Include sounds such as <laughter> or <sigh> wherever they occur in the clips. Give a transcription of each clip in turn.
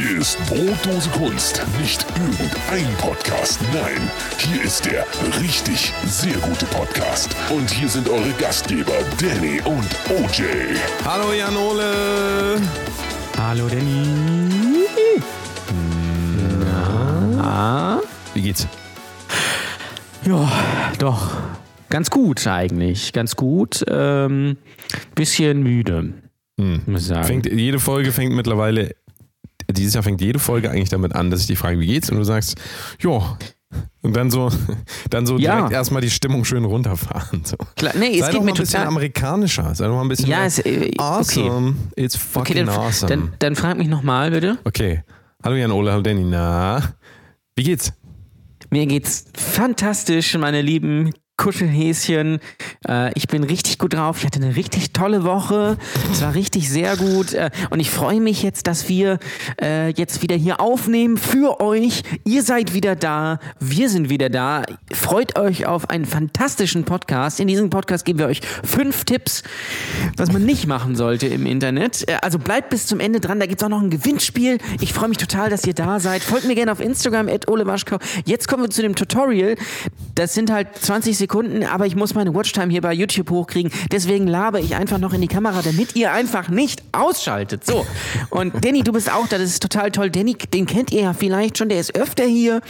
Hier ist Brotdose Kunst. Nicht irgendein Podcast. Nein, hier ist der richtig sehr gute Podcast. Und hier sind eure Gastgeber Danny und OJ. Hallo Janole. Hallo Danny. Na? Wie geht's? Ja, doch. Ganz gut eigentlich. Ganz gut. Ähm, bisschen müde, Hm. muss ich sagen. Fängt, jede Folge fängt mittlerweile, dieses Jahr fängt jede Folge eigentlich damit an, dass ich dich frage, wie geht's? Und du sagst, ja. Und dann so, <laughs> dann so Ja. direkt erstmal die Stimmung schön runterfahren. So. Klar, nee, es Sei geht doch mal ein bisschen amerikanischer. Sei doch mal ein bisschen Ja, es, äh, okay. awesome. It's Okay, fucking dann, awesome. dann, dann frag mich nochmal bitte. okay. Hallo Jan Ole, hallo Danny. Na, wie geht's? Mir geht's fantastisch, meine lieben Kuschelhäschen. Äh, ich bin richtig gut drauf. Ich hatte eine richtig tolle Woche. Es war richtig sehr gut. Äh, und ich freue mich jetzt, dass wir äh, jetzt wieder hier aufnehmen für euch. Ihr seid wieder da. Wir sind wieder da. Freut euch auf einen fantastischen Podcast. In diesem Podcast geben wir euch fünf Tipps, was man nicht machen sollte im Internet. Äh, also bleibt bis zum Ende dran. Da gibt's auch noch ein Gewinnspiel. Ich freue mich total, dass ihr da seid. Folgt mir gerne auf Instagram, at. Jetzt kommen wir zu dem Tutorial. Das sind halt 20 Sekunden, aber ich muss meine Watchtime hier bei YouTube hochkriegen. Deswegen labe ich einfach noch in die Kamera, damit ihr einfach nicht ausschaltet. So. Und Danny, du bist auch da. Das ist total toll. Danny, den kennt ihr ja vielleicht schon. Der ist öfter hier.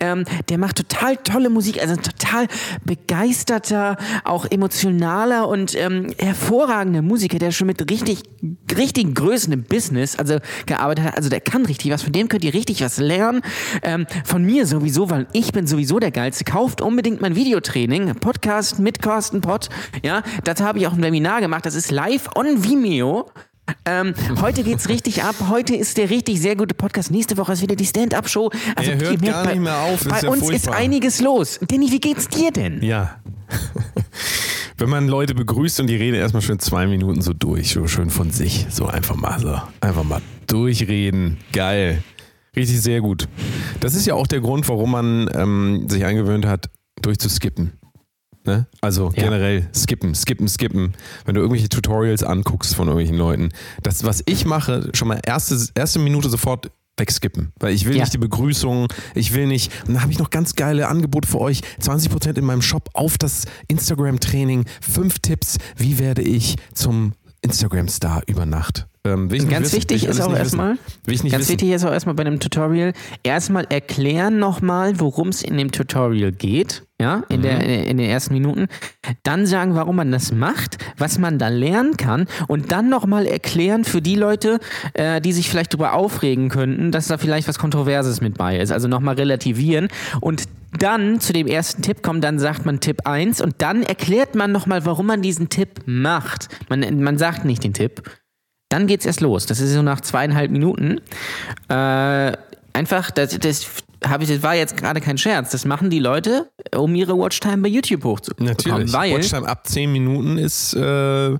Ähm, der macht total tolle Musik. Also ein total begeisterter, auch emotionaler und ähm, hervorragender Musiker, der schon mit richtig, richtigen Größen im Business also gearbeitet hat. Also der kann richtig was. Von dem könnt ihr richtig was lernen. Ähm, von mir sowieso, weil ich bin sowieso der Geilste. Kauft unbedingt mein Videotraining. Podcast mit Carsten Pott. Ja, dazu habe ich auch ein Webinar gemacht. Das ist live on Vimeo. Ähm, heute geht's richtig ab. Heute ist der richtig sehr gute Podcast. Nächste Woche ist wieder die Stand-Up-Show. Also Er hört gar bei, nicht mehr auf. Das Bei ist ja uns furchtbar. ist einiges los. Danny, wie geht's dir denn? Ja. <laughs> Wenn man Leute begrüßt und die reden erstmal schön zwei Minuten so durch, so schön von sich. So einfach mal so. Einfach mal durchreden. Geil. Richtig sehr gut. Das ist ja auch der Grund, warum man ähm, sich angewöhnt hat, durchzuskippen. Ne? Also Ja. generell skippen, skippen, skippen. Wenn du irgendwelche Tutorials anguckst von irgendwelchen Leuten. Das, was ich mache, schon mal erste, erste Minute sofort wegskippen. Weil ich will Ja. nicht die Begrüßung, ich will nicht. Und dann habe ich noch ganz geile Angebote für euch. 20% in meinem Shop auf das Instagram-Training. Fünf Tipps, wie werde ich zum Instagram-Star über Nacht. Ähm, Ganz wichtig ich ist auch erstmal, ganz wissen. wichtig ist auch erstmal bei einem Tutorial, erstmal erklären nochmal, worum es in dem Tutorial geht, ja, in, der, Mhm. in den ersten Minuten. Dann sagen, warum man das macht, was man da lernen kann und dann nochmal erklären für die Leute, äh, die sich vielleicht darüber aufregen könnten, dass da vielleicht was Kontroverses mit bei ist. Also nochmal relativieren und dann zu dem ersten Tipp kommt, dann sagt man Tipp 1 und dann erklärt man nochmal, warum man diesen Tipp macht. Man, man sagt nicht den Tipp. Dann geht's erst los. Das ist so nach zweieinhalb Minuten. Äh, einfach, das, das, ich, das war jetzt gerade kein Scherz. Das machen die Leute, um ihre Watchtime bei YouTube hochzubekommen. Natürlich. Weil Watchtime ab 10 Minuten ist, äh,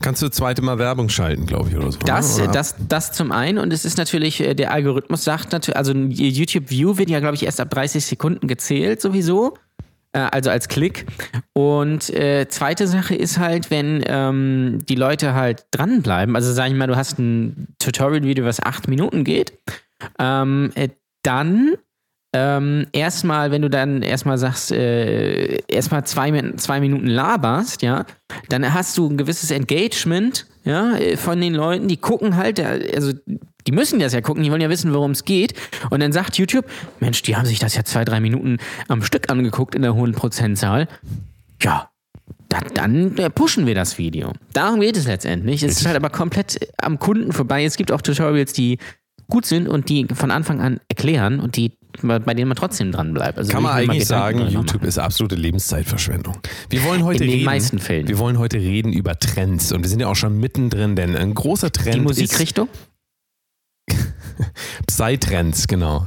kannst du zweite Mal Werbung schalten, glaube ich, oder so. das, ne? Oder? das, das zum einen und es ist natürlich, äh, der Algorithmus sagt natürlich, also ein YouTube-View wird ja, glaube ich, erst ab 30 Sekunden gezählt sowieso. Äh, Also als Klick. Und äh, zweite Sache ist halt, wenn ähm, die Leute halt dranbleiben, also sag ich mal, du hast ein Tutorial-Video, was acht Minuten geht, ähm, äh, dann ähm, erstmal, wenn du dann erstmal sagst, äh, erstmal zwei, zwei Minuten laberst, ja, dann hast du ein gewisses Engagement, ja, äh, von den Leuten, die gucken halt, also die müssen das ja gucken, die wollen ja wissen, worum es geht. Und dann sagt YouTube, Mensch, die haben sich das ja zwei, drei Minuten am Stück angeguckt in der hohen Prozentzahl. Ja, da, dann äh, pushen wir das Video. Darum geht es letztendlich. Es ist halt aber komplett am Kunden vorbei. Es gibt auch Tutorials, die gut sind und die von Anfang an erklären und die bei denen man trotzdem dran bleibt. Also Kann man eigentlich sagen, YouTube ist absolute Lebenszeitverschwendung. Wir wollen heute In den reden, meisten Fällen. Wir wollen heute reden über Trends und wir sind ja auch schon mittendrin, denn ein großer Trend die ist Musikrichtung? <laughs> Psytrends, genau.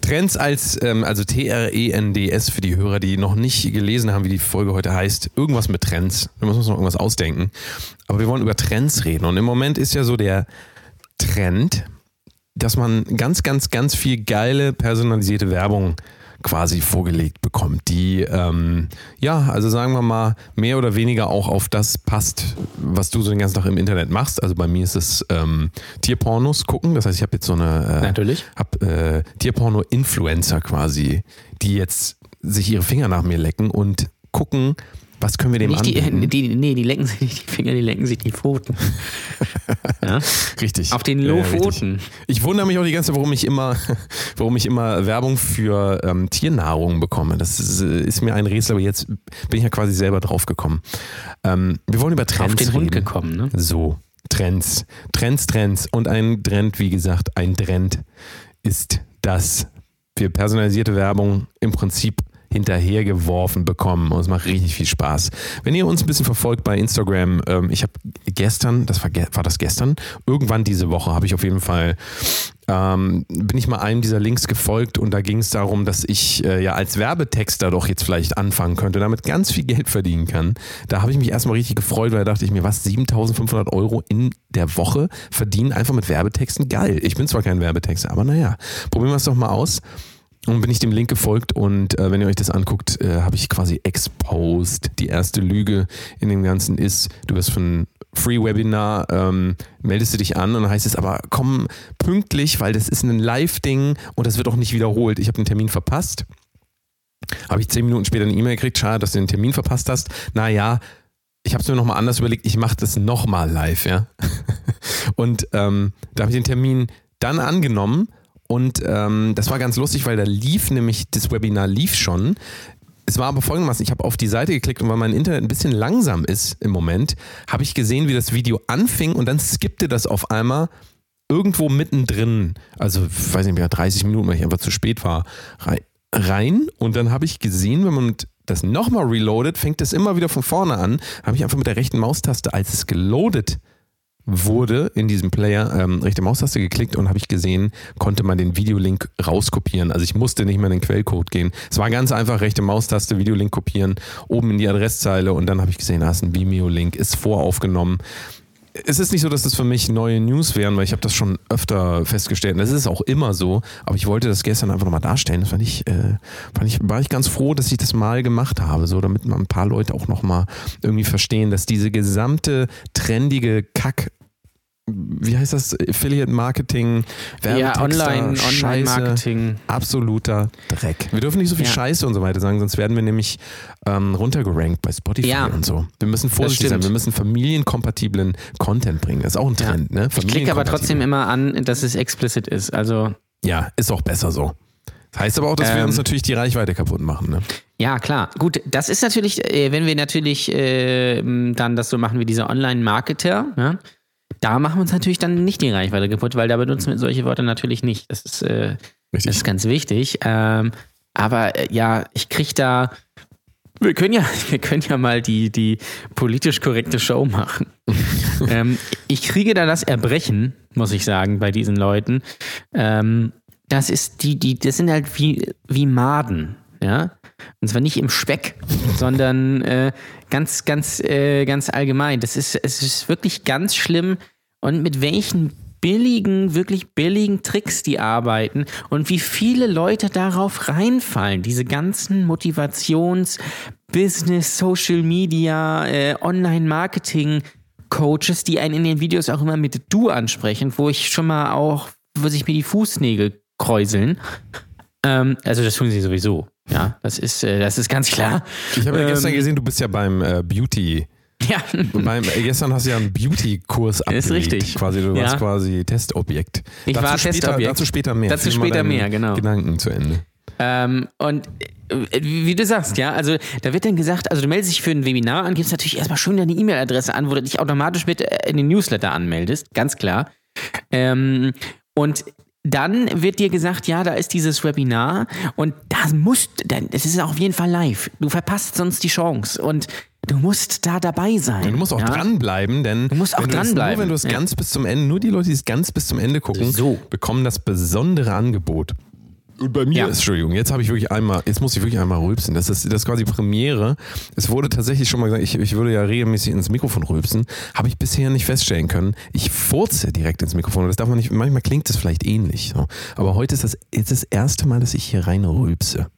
Trends als, ähm, also T-R-E-N-D-S für die Hörer, die noch nicht gelesen haben, wie die Folge heute heißt. Irgendwas mit Trends. Da müssen wir uns noch irgendwas ausdenken. Aber wir wollen über Trends reden. Und im Moment ist ja so der Trend, dass man ganz, ganz, ganz viel geile personalisierte Werbung quasi vorgelegt bekommt, die ähm, ja, also sagen wir mal, mehr oder weniger auch auf das passt, was du so den ganzen Tag im Internet machst. Also bei mir ist es ähm, Tierpornos gucken. Das heißt, ich habe jetzt so eine äh, Natürlich. hab äh, Tierporno-Influencer quasi, die jetzt sich ihre Finger nach mir lecken und gucken, was können wir dem Nicht die, anbieten. die, nee, die lecken sich nicht die Finger, die lecken sich die Pfoten. <laughs> ja? Richtig. Auf den Ja, Lofoten. richtig. ich wundere mich auch die ganze Zeit, warum ich immer, <laughs> warum ich immer Werbung für ähm, Tiernahrung bekomme. Das ist, ist mir ein Rätsel, aber jetzt bin ich ja quasi selber drauf gekommen. Ähm, wir wollen über Trends Auf den reden. Hund gekommen, ne? So, Trends. Trends, Trends. Und ein Trend, wie gesagt, ein Trend ist, dass wir personalisierte Werbung im Prinzip hinterhergeworfen bekommen und es macht richtig viel Spaß. Wenn ihr uns ein bisschen verfolgt bei Instagram, ähm, ich habe gestern, das war, war das gestern, irgendwann diese Woche habe ich auf jeden Fall ähm, bin ich mal einem dieser Links gefolgt und da ging es darum, dass ich äh, ja als Werbetexter doch jetzt vielleicht anfangen könnte, damit ganz viel Geld verdienen kann. Da habe ich mich erstmal richtig gefreut, weil da dachte ich mir, was, 7500 Euro in der Woche verdienen einfach mit Werbetexten? Geil. Ich bin zwar kein Werbetexter, aber naja, probieren wir es doch mal aus. Und bin ich dem Link gefolgt und äh, wenn ihr euch das anguckt, äh, habe ich quasi exposed. Die erste Lüge in dem Ganzen ist, du wirst von Free-Webinar, ähm, meldest du dich an und dann heißt es aber, komm pünktlich, weil das ist ein Live-Ding und das wird auch nicht wiederholt. Ich habe den Termin verpasst. Habe ich zehn Minuten später eine E-Mail gekriegt, schade, dass du den Termin verpasst hast. Naja, ich habe es mir nochmal anders überlegt, ich mache das nochmal live, ja. <laughs> Und ähm, da habe ich den Termin dann angenommen und ähm, das war ganz lustig, weil da lief nämlich, das Webinar lief schon. Es war aber folgendermaßen, ich habe auf die Seite geklickt und weil mein Internet ein bisschen langsam ist im Moment, habe ich gesehen, wie das Video anfing und dann skippte das auf einmal irgendwo mittendrin, also weiß nicht mehr, 30 Minuten, weil ich einfach zu spät war, rein. und dann habe ich gesehen, wenn man das nochmal reloadet, fängt es immer wieder von vorne an, habe ich einfach mit der rechten Maustaste, als es geloadet wurde in diesem Player, ähm, rechte Maustaste geklickt und habe ich gesehen, konnte man den Videolink rauskopieren. Also ich musste nicht mehr in den Quellcode gehen. Es war ganz einfach, rechte Maustaste, Videolink kopieren, oben in die Adresszeile und dann habe ich gesehen, da ist ein Vimeo-Link, ist voraufgenommen. Es ist nicht so, dass das für mich neue News wären, weil ich habe das schon öfter festgestellt. Das ist auch immer so. Aber ich wollte das gestern einfach nochmal darstellen. Das fand ich, äh, fand ich, war ich ganz froh, dass ich das mal gemacht habe, so damit mal ein paar Leute auch nochmal irgendwie verstehen, dass diese gesamte trendige Kack wie heißt das? Affiliate Marketing, Ja, Werbetexter, Online, Scheiße, Online-Marketing. absoluter Dreck. Wir dürfen nicht so viel Ja. Scheiße und so weiter sagen, sonst werden wir nämlich ähm, runtergerankt bei Spotify Ja. und so. Wir müssen vorsichtig sein, wir müssen familienkompatiblen Content bringen. Das ist auch ein Ja. Trend, ne? Ich klicke aber trotzdem immer an, dass es explicit ist. Also, Ja, ist auch besser so. Das heißt aber auch, dass wir Ähm. uns natürlich die Reichweite kaputt machen, ne? ja, klar. Gut, das ist natürlich, äh, wenn wir natürlich äh, dann das so machen wie diese Online-Marketer, ne? Da machen wir uns natürlich dann nicht die Reichweite kaputt, weil da benutzen wir solche Wörter natürlich nicht. Das ist, äh, das ist ganz wichtig. Ähm, aber äh, ja, ich krieg da. Wir können ja, <laughs> wir können ja mal die, die politisch korrekte Show machen. <laughs> ähm, ich kriege da das Erbrechen, muss ich sagen, bei diesen Leuten. Ähm, das ist die, die, das sind halt wie, wie Maden, ja. Und zwar nicht im Speck, <laughs> sondern äh, ganz, ganz, äh, ganz allgemein. Das ist, es ist wirklich ganz schlimm. Und mit welchen billigen, wirklich billigen Tricks die arbeiten und wie viele Leute darauf reinfallen. Diese ganzen Motivations-, Business, Social Media, äh, Online-Marketing- Coaches, die einen in den Videos auch immer mit du ansprechen, wo ich schon mal auch, wo sich mir die Fußnägel kräuseln. Ähm, also das tun sie sowieso. Ja, das ist, äh, das ist ganz klar. Ich habe ja gestern Ähm, gesehen, du bist ja beim äh, Beauty. <laughs> Ja, äh, gestern hast du ja einen Beauty-Kurs abgelegt. richtig. Quasi, du Ja. warst quasi Testobjekt. Ich dazu war später, Testobjekt. Dazu später mehr. Dazu Führ mal später mehr, genau. Gedanken zu Ende. Ähm, und äh, wie wie du sagst, ja, also da wird dann gesagt, also du meldest dich für ein Webinar an, gibst natürlich erstmal schön deine E-Mail-Adresse an, wo du dich automatisch mit äh, in den Newsletter anmeldest, ganz klar. Ähm, und dann wird dir gesagt, ja, da ist dieses Webinar und das musst, es ist auf jeden Fall live. Du verpasst sonst die Chance und du musst da dabei sein. Du musst auch ja? dranbleiben, denn Du musst auch wenn dranbleiben, Nur wenn du es ja. ganz bis zum Ende, nur die Leute, die es ganz bis zum Ende gucken, So. bekommen das besondere Angebot. Und bei mir Ja. ist, Entschuldigung, jetzt habe ich wirklich einmal, jetzt muss ich wirklich einmal rülpsen. Das ist, das ist quasi Premiere. Es wurde tatsächlich schon mal gesagt, ich, ich würde ja regelmäßig ins Mikrofon rülpsen. Habe ich bisher nicht feststellen können. Ich furze direkt ins Mikrofon. Das darf man nicht, manchmal klingt es vielleicht ähnlich. So. Aber heute ist das, ist das erste Mal, dass ich hier rein rülpse.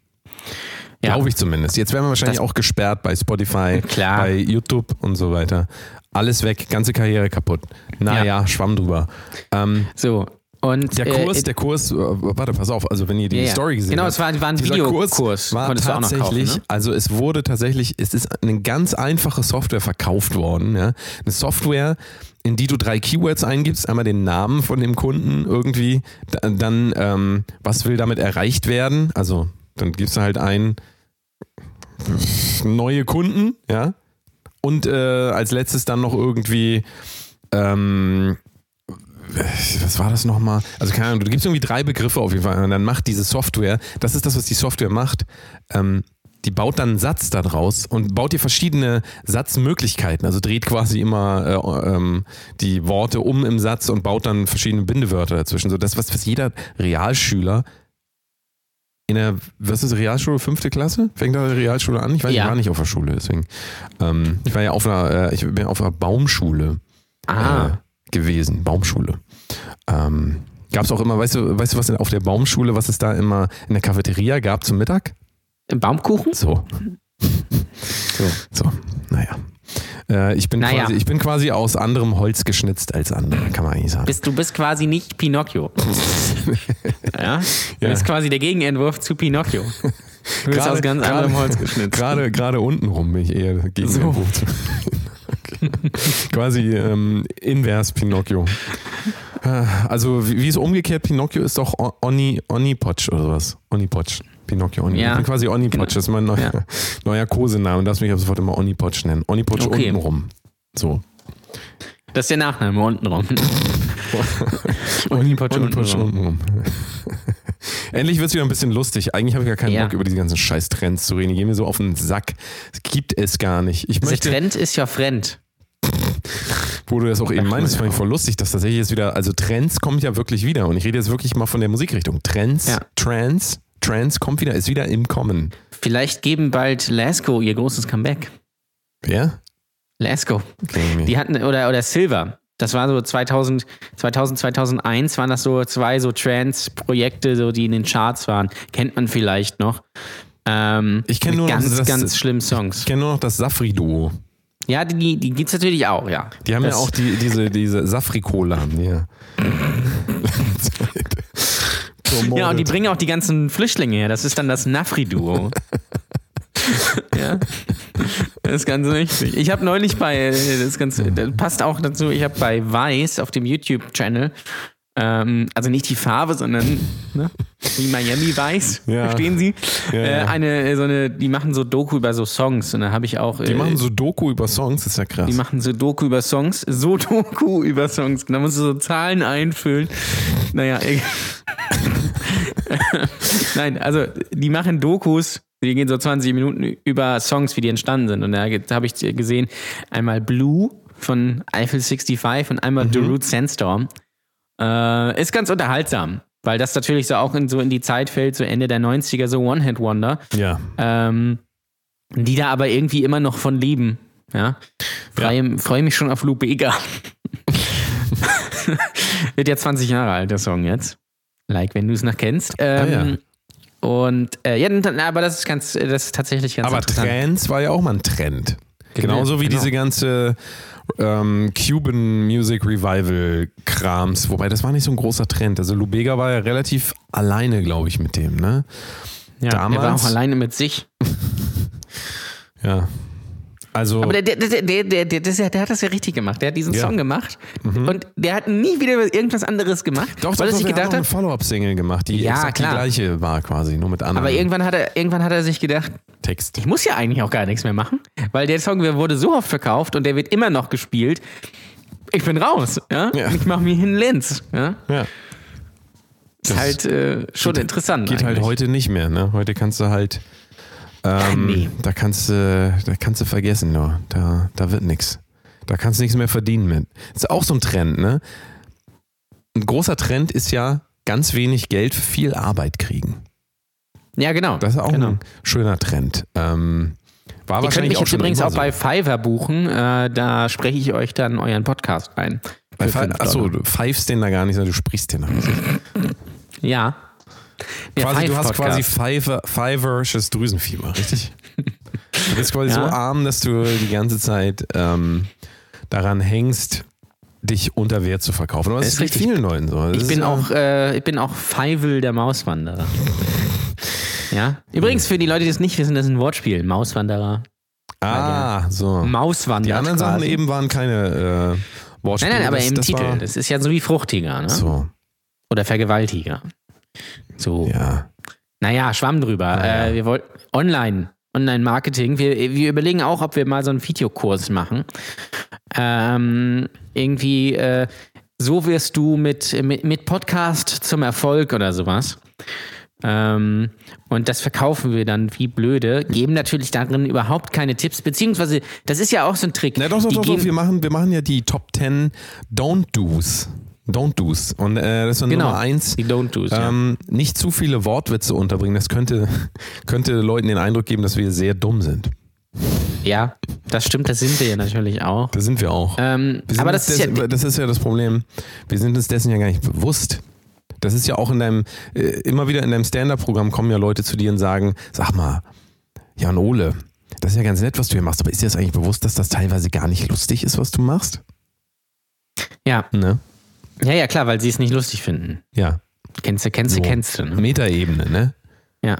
Ja. Glaube ich zumindest. Jetzt werden wir wahrscheinlich Das- auch gesperrt bei Spotify, Klar. bei YouTube und so weiter. Alles weg, ganze Karriere kaputt. Naja, Ja. schwamm drüber. Ähm, So. Und, der äh, Kurs, der Kurs, äh, warte, pass auf, also wenn ihr die ja. Story gesehen Genau, habt. es war- war ein Videokurs. Kurs war tatsächlich, kaufen, ne? also es wurde tatsächlich, es ist eine ganz einfache Software verkauft worden. Ja? Eine Software, in die du drei Keywords eingibst, einmal den Namen von dem Kunden irgendwie, da- dann ähm, was will damit erreicht werden, also dann gibst du halt ein neue Kunden, ja, und äh, als letztes dann noch irgendwie ähm, was war das nochmal? Also keine Ahnung, du gibst irgendwie drei Begriffe auf jeden Fall und dann macht diese Software, das ist das, was die Software macht, ähm, die baut dann einen Satz da draus und baut dir verschiedene Satzmöglichkeiten, also dreht quasi immer äh, ähm, die Worte um im Satz und baut dann verschiedene Bindewörter dazwischen. So das, was, was jeder Realschüler in der, was ist Realschule, fünfte Klasse? Fängt da die Realschule an? Ich weiß, Ja. ich war nicht auf der Schule, deswegen. Ähm, ich war ja auf einer, äh, ich bin auf einer Baumschule Ah. Gewesen, Baumschule. Ähm, gab es auch immer, weißt du, weißt du, was auf der Baumschule, was es da immer in der Cafeteria gab zum Mittag? Baumkuchen? So. So. So, naja. Äh, ich, bin Naja. quasi, ich bin quasi aus anderem Holz geschnitzt als andere, kann man eigentlich sagen. Bist, du bist quasi nicht Pinocchio. <laughs> ja? Du Ja. bist quasi der Gegenentwurf zu Pinocchio. Du bist aus ganz anderem Holz geschnitzt. Gerade, gerade unten rum bin ich eher gegen So. okay. <laughs> Quasi ähm, invers Pinocchio. Äh, Also wie, wie ist umgekehrt? Pinocchio ist doch Oni, Onipotsch oder sowas. Onipotsch. Pinocchio, Oni. Ja. Ich bin quasi Onipotsch, Genau. das ist mein neuer, Ja. <laughs> neuer Kosename. Darfst mich ab sofort immer Onipotsch nennen. Onipotsch Okay. unten rum. So. Das ist der Nachname unten rum. <laughs> Onipotsch Onipotsch untenrum. unten rum. Endlich wird es wieder ein bisschen lustig. Eigentlich habe ich gar keinen Ja. Bock, über diese ganzen scheiß Trends zu reden. Die gehen mir so auf den Sack. Es gibt es gar nicht. Ich Der möchte, Trend ist ja fremd. Wo du das auch eben meinst, fand ich voll lustig, dass tatsächlich jetzt wieder, also Trends kommt ja wirklich wieder. Und ich rede jetzt wirklich mal von der Musikrichtung. Trends, Ja. Trends, Trends kommt wieder, ist wieder im Kommen. Vielleicht geben bald Lasco ihr großes Comeback. Wer? Lasco. Die hatten, oder, oder Silver. Das war so 2000, 2000, 2001 waren das so zwei so Trance-Projekte, so, die in den Charts waren. Kennt man vielleicht noch. Ähm, Ich kenn mit nur ganz, das- ganz schlimmen Songs. Ich kenne nur noch das Safri-Duo. Ja, die, die gibt es natürlich auch, ja. Die haben das, ja auch die, diese, diese Safri-Cola. Ja. <laughs> Ja, und die bringen auch die ganzen Flüchtlinge her. Das ist dann das Nafri-Duo. ja. Das ist ganz wichtig. Ich habe neulich bei, das, ist ganz, das passt auch dazu, ich habe bei Vice auf dem YouTube-Channel, ähm, also nicht die Farbe, sondern ne, wie Miami Vice, Ja. verstehen Sie? Ja, äh, eine, so eine, die machen so Doku über so Songs und da habe ich auch. Die äh, machen so Doku über Songs, das ist ja krass. die machen so Doku über Songs, so <laughs> Doku über Songs. Da musst du so Zahlen einfüllen. Naja, egal. <laughs> Nein, also die machen Dokus, die gehen so 20 Minuten über Songs, wie die entstanden sind. Und da habe ich gesehen, einmal Blue von Eiffel 65 und einmal The Root Sandstorm. Äh, ist ganz unterhaltsam, weil das natürlich so auch in, so in die Zeit fällt, so Ende der 90er, so One-Hit-Wonder ja. ähm, die da aber irgendwie immer noch von leben. Ja. Freue freu mich schon auf Lou Bega. <laughs> Wird ja 20 Jahre alt, der Song jetzt. Like, wenn du es noch kennst. Ähm, Und äh, ja, aber das ist ganz, das ist tatsächlich ganz Aber interessant. Trends war ja auch mal ein Trend. Genau, Genauso wie genau. diese ganze ähm, Cuban Music Revival Krams. Wobei das war nicht so ein großer Trend. Also Lubega war ja relativ alleine, glaube ich, mit dem, ne? ja, er war damals- auch alleine mit sich. <laughs> Ja. Also. Aber der, der, der, der, der, der, der, hat das ja richtig gemacht. Der hat diesen Ja. Song gemacht und der hat nie wieder irgendwas anderes gemacht, doch, doch, weil er doch, er hat gedacht auch eine hat, Follow-up-Single gemacht, die Ja, die gleiche war quasi, nur mit anderen aber irgendwann hat er, irgendwann hat er sich gedacht, Text. ich muss ja eigentlich auch gar nichts mehr machen, weil der Song wurde so oft verkauft und der wird immer noch gespielt. Ich bin raus, ja. Ja. Ich mache mir hin Lenz, ja. Ja. Ist Das halt äh, schon interessant. Geht halt eigentlich. heute nicht mehr, ne? Heute kannst du halt. Ähm, nee. Da kannst du, da kannst du vergessen, nur. Da, da wird nichts. Da kannst du nichts mehr verdienen mit. Das ist auch so ein Trend, ne? Ein großer Trend ist ja ganz wenig Geld für viel Arbeit kriegen. Ja, genau. Das ist auch genau. ein schöner Trend. Ähm, war Ihr könnt wahrscheinlich mich jetzt übrigens auch bei Fiverr buchen. Äh, da spreche ich euch dann euren Podcast ein. Bei Achso, du pfeifst den da gar nicht, sondern du sprichst den an. <laughs> Ja. Quasi, du hast Five-Podcast. quasi Fiverrsches Drüsenfieber, richtig? Du bist quasi so Ja. arm, dass du die ganze Zeit ähm, daran hängst, dich unter Wert zu verkaufen. Aber das Ist ist richtig. vielen Leuten so. Das Ich bin auch, äh, ich bin auch Feivel der Mauswanderer. ja. Übrigens, für die Leute, die es nicht wissen, das ist ein Wortspiel. Mauswanderer. Ah, so. Mauswanderer. Die anderen Sachen quasi. eben waren keine äh, Wortspiele. Nein, nein, aber das, im das Titel. War, das ist ja so wie Fruchtiger, ne? so, Oder Vergewaltiger. So. ja. Naja, Schwamm drüber. Naja. Äh, wir wollten online, Online-Marketing. Wir, wir überlegen auch, ob wir mal so einen Videokurs machen. Ähm, irgendwie, äh, so wirst du mit, mit, mit Podcast zum Erfolg oder sowas. Ähm, und das verkaufen wir dann wie blöde, geben natürlich darin überhaupt keine Tipps, beziehungsweise, das ist ja auch so ein Trick. Na doch, doch, Die doch, doch. Wir, machen, wir machen ja die Top 10 Don't-Dos. Don't-Dos. Und äh, das ist dann Genau, Nummer eins. die Don't-Dos, ja. Ähm, nicht zu viele Wortwitze unterbringen. Das könnte, <laughs> könnte Leuten den Eindruck geben, dass wir sehr dumm sind. Ja, das stimmt, das sind wir ja natürlich auch. Das sind wir auch. Ähm, Wir sind aber das ist ja, das ist ja das Problem. Wir sind uns dessen ja gar nicht bewusst. Das ist ja auch in deinem, äh, immer wieder in deinem Stand-Up-Programm kommen ja Leute zu dir und sagen, sag mal, Jan Ole, das ist ja ganz nett, was du hier machst, aber ist dir das eigentlich bewusst, dass das teilweise gar nicht lustig ist, was du machst? ja, Ne? Ja, ja, klar, weil sie es nicht lustig finden. Ja. Kennst du, kennst du, So. kennst du. Ne? Metaebene, ne? Ja,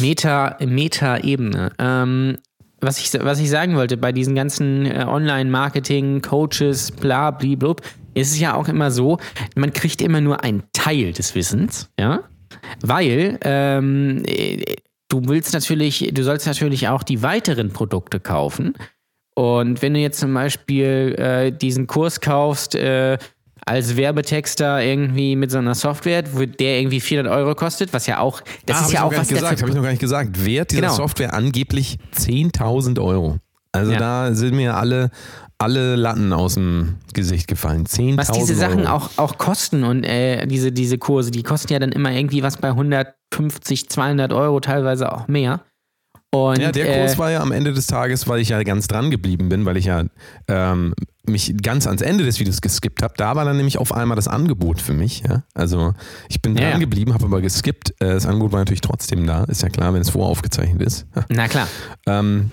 Meta, Meta-Ebene. Ähm, was, ich, was ich sagen wollte, bei diesen ganzen äh, Online-Marketing, Coaches, bla, blub, ist es ja auch immer so, man kriegt immer nur einen Teil des Wissens, ja, weil ähm, äh, du willst natürlich, du sollst natürlich auch die weiteren Produkte kaufen. Und wenn du jetzt zum Beispiel äh, diesen Kurs kaufst, äh, als Werbetexter irgendwie mit so einer Software, wo der irgendwie 400 Euro kostet, was ja auch, das Ah, ist ja ich auch noch gar was gesagt, habe ich noch gar nicht gesagt. Wert dieser Genau. Software angeblich 10.000 Euro. Also Ja. da sind mir alle, alle Latten aus dem Gesicht gefallen. 10.000 was diese Sachen Euro. auch, auch kosten und äh, diese, diese Kurse, die kosten ja dann immer irgendwie was bei 150, 200 Euro, teilweise auch mehr. Und, Ja, der Kurs äh, war ja am Ende des Tages, weil ich ja ganz dran geblieben bin, weil ich ja ähm, mich ganz ans Ende des Videos geskippt habe. Da war dann nämlich auf einmal das Angebot für mich. Ja? Also ich bin Ja, dran geblieben, habe aber geskippt. Äh, das Angebot war natürlich trotzdem da. Ist ja klar, wenn es voraufgezeichnet ist. Na klar. Ähm,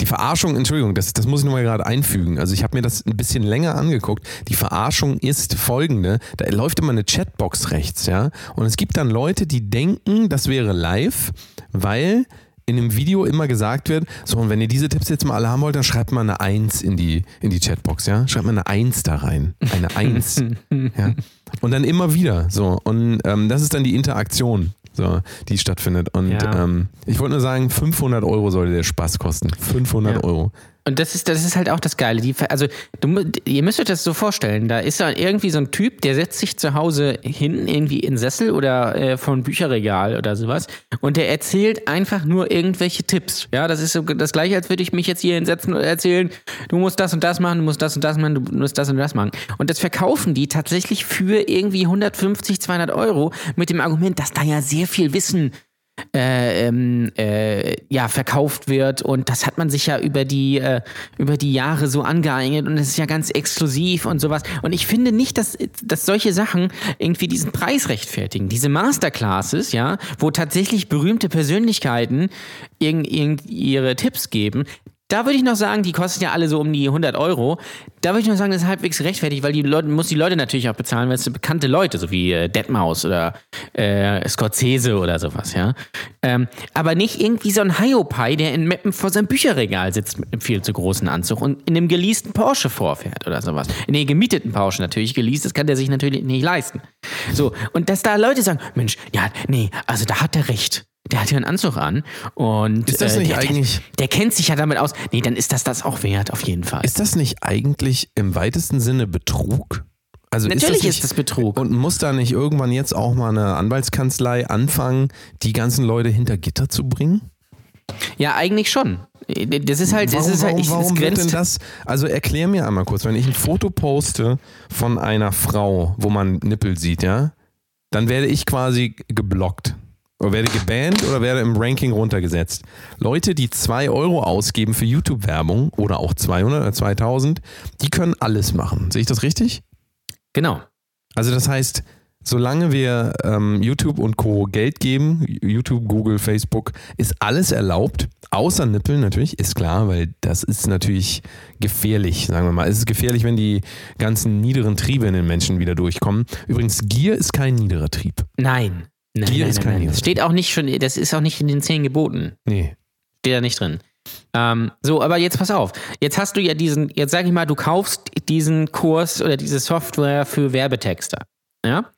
die Verarschung, Entschuldigung, das, das muss ich nur mal gerade einfügen. Also ich habe mir das ein bisschen länger angeguckt. Die Verarschung ist folgende. Da läuft immer eine Chatbox rechts, ja. Und es gibt dann Leute, die denken, das wäre live, weil in dem Video immer gesagt wird, so und wenn ihr diese Tipps jetzt mal alle haben wollt, dann schreibt mal eine 1 in die, in die Chatbox, ja. Schreibt mal eine 1 da rein. Eine 1. <laughs> ja. Und dann immer wieder. So. Und ähm, das ist dann die Interaktion. So, die stattfindet. Und Ja. ähm, ich wollte nur sagen, 500 Euro sollte der Spaß kosten. 500 Ja. Euro. Und das ist, das ist halt auch das Geile. Die, also, du, ihr müsst euch das so vorstellen. Da ist da irgendwie so ein Typ, der setzt sich zu Hause hin, irgendwie in Sessel oder äh, ein Bücherregal oder sowas. Und der erzählt einfach nur irgendwelche Tipps. Ja, das ist so das Gleiche, als würde ich mich jetzt hier hinsetzen und erzählen, du musst das und das machen, du musst das und das machen, du musst das und das machen. Und das verkaufen die tatsächlich für irgendwie 150, 200 Euro mit dem Argument, dass da ja sehr viel Wissen äh, ähm, äh, ja, verkauft wird und das hat man sich ja über die, äh, über die Jahre so angeeignet und es ist ja ganz exklusiv und sowas. Und ich finde nicht, dass, dass solche Sachen irgendwie diesen Preis rechtfertigen. Diese Masterclasses, ja, wo tatsächlich berühmte Persönlichkeiten irgend, irgend ihre Tipps geben, da würde ich noch sagen, die kosten ja alle so um die 100 Euro. Da würde ich noch sagen, das ist halbwegs gerechtfertigt, weil die Leute, muss die Leute natürlich auch bezahlen, weil es bekannte Leute, so wie äh, Deadmaus oder äh, Scorsese oder sowas, ja. Ähm, aber nicht irgendwie so ein Hiopai, der in Meppen vor seinem Bücherregal sitzt mit einem viel zu großen Anzug und in einem geleasten Porsche vorfährt oder sowas. Nee, gemieteten Porsche natürlich, geleast, das kann der sich natürlich nicht leisten. So, und dass da Leute sagen, Mensch, ja, nee, also da hat er recht. Der hat ja einen Anzug an und Ist das äh, nicht der, eigentlich- Der, der kennt sich ja damit aus. Nee, dann ist das das auch wert, auf jeden Fall. Ist das nicht eigentlich im weitesten Sinne Betrug? Also Natürlich ist das, ist nicht, das Betrug. Und muss da nicht irgendwann jetzt auch mal eine Anwaltskanzlei anfangen, die ganzen Leute hinter Gitter zu bringen? Ja, eigentlich schon. Das ist halt, das Warum, ist halt, warum, ich, es warum wird denn das? Also erklär mir einmal kurz, wenn ich ein Foto poste von einer Frau, wo man Nippel sieht, ja, dann werde ich quasi geblockt. Oder werde gebannt oder werde im Ranking runtergesetzt. Leute, die 2 Euro ausgeben für YouTube-Werbung oder auch 200 oder 2000, die können alles machen. Sehe ich das richtig? Genau. Also das heißt, solange wir ähm, YouTube und Co. Geld geben, YouTube, Google, Facebook, ist alles erlaubt, außer Nippeln natürlich, ist klar, weil das ist natürlich gefährlich, sagen wir mal. Es ist gefährlich, wenn die ganzen niederen Triebe in den Menschen wieder durchkommen. Übrigens, Gier ist kein niederer Trieb. Nein. Nein, Gier nein, ist nein, kein nein. Das steht auch nicht schon, das ist auch nicht in den zehn Geboten. Nee. Steht da nicht drin. Ähm, so, aber jetzt pass auf. Jetzt hast du ja diesen, jetzt sag ich mal, du kaufst diesen Kurs oder diese Software für Werbetexter. Ja?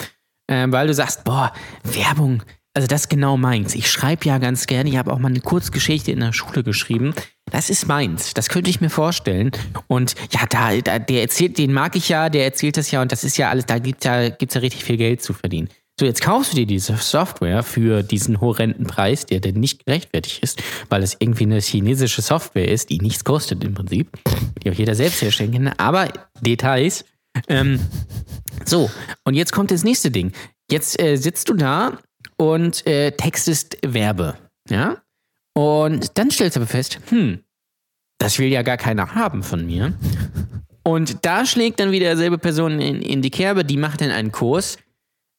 Ähm, weil du sagst, boah, Werbung, also das ist genau meins. Ich schreibe ja ganz gerne, ich habe auch mal eine Kurzgeschichte in der Schule geschrieben. Das ist meins. Das könnte ich mir vorstellen. Und ja, da, da der erzählt, den mag ich ja, der erzählt das ja und das ist ja alles, da gibt ja, gibt's ja richtig viel Geld zu verdienen. So, jetzt kaufst du dir diese Software für diesen horrenden Preis, der denn nicht gerechtfertigt ist, weil es irgendwie eine chinesische Software ist, die nichts kostet im Prinzip, die auch jeder selbst herstellen kann. Aber Details. Ähm, so, und jetzt kommt das nächste Ding. Jetzt äh, sitzt du da und äh, textest Verbe, ja? Und dann stellst du aber fest, hm, das will ja gar keiner haben von mir. Und da schlägt dann wieder dieselbe Person in, in die Kerbe, die macht dann einen Kurs,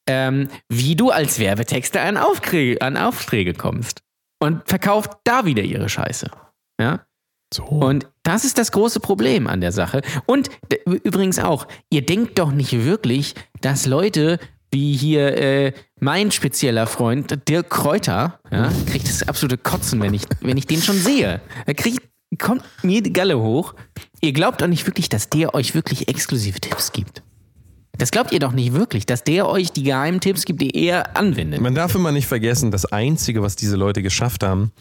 ähm, wie du als Werbetexter an, Aufträge, an Aufträge kommst. Und verkauft da wieder ihre Scheiße. Ja? So. Und das ist das große Problem an der Sache. Und übrigens auch, ihr denkt doch nicht wirklich, dass Leute wie hier äh, mein spezieller Freund Dirk Kräuter, ja, kriegt das absolute Kotzen, wenn ich, wenn ich den schon sehe. Er kriegt, kommt mir die Galle hoch. Ihr glaubt doch nicht wirklich, dass der euch wirklich exklusive Tipps gibt. Das glaubt ihr doch nicht wirklich, dass der euch die geheimen Tipps gibt, die er anwendet. Man darf immer nicht vergessen, das Einzige, was diese Leute geschafft haben,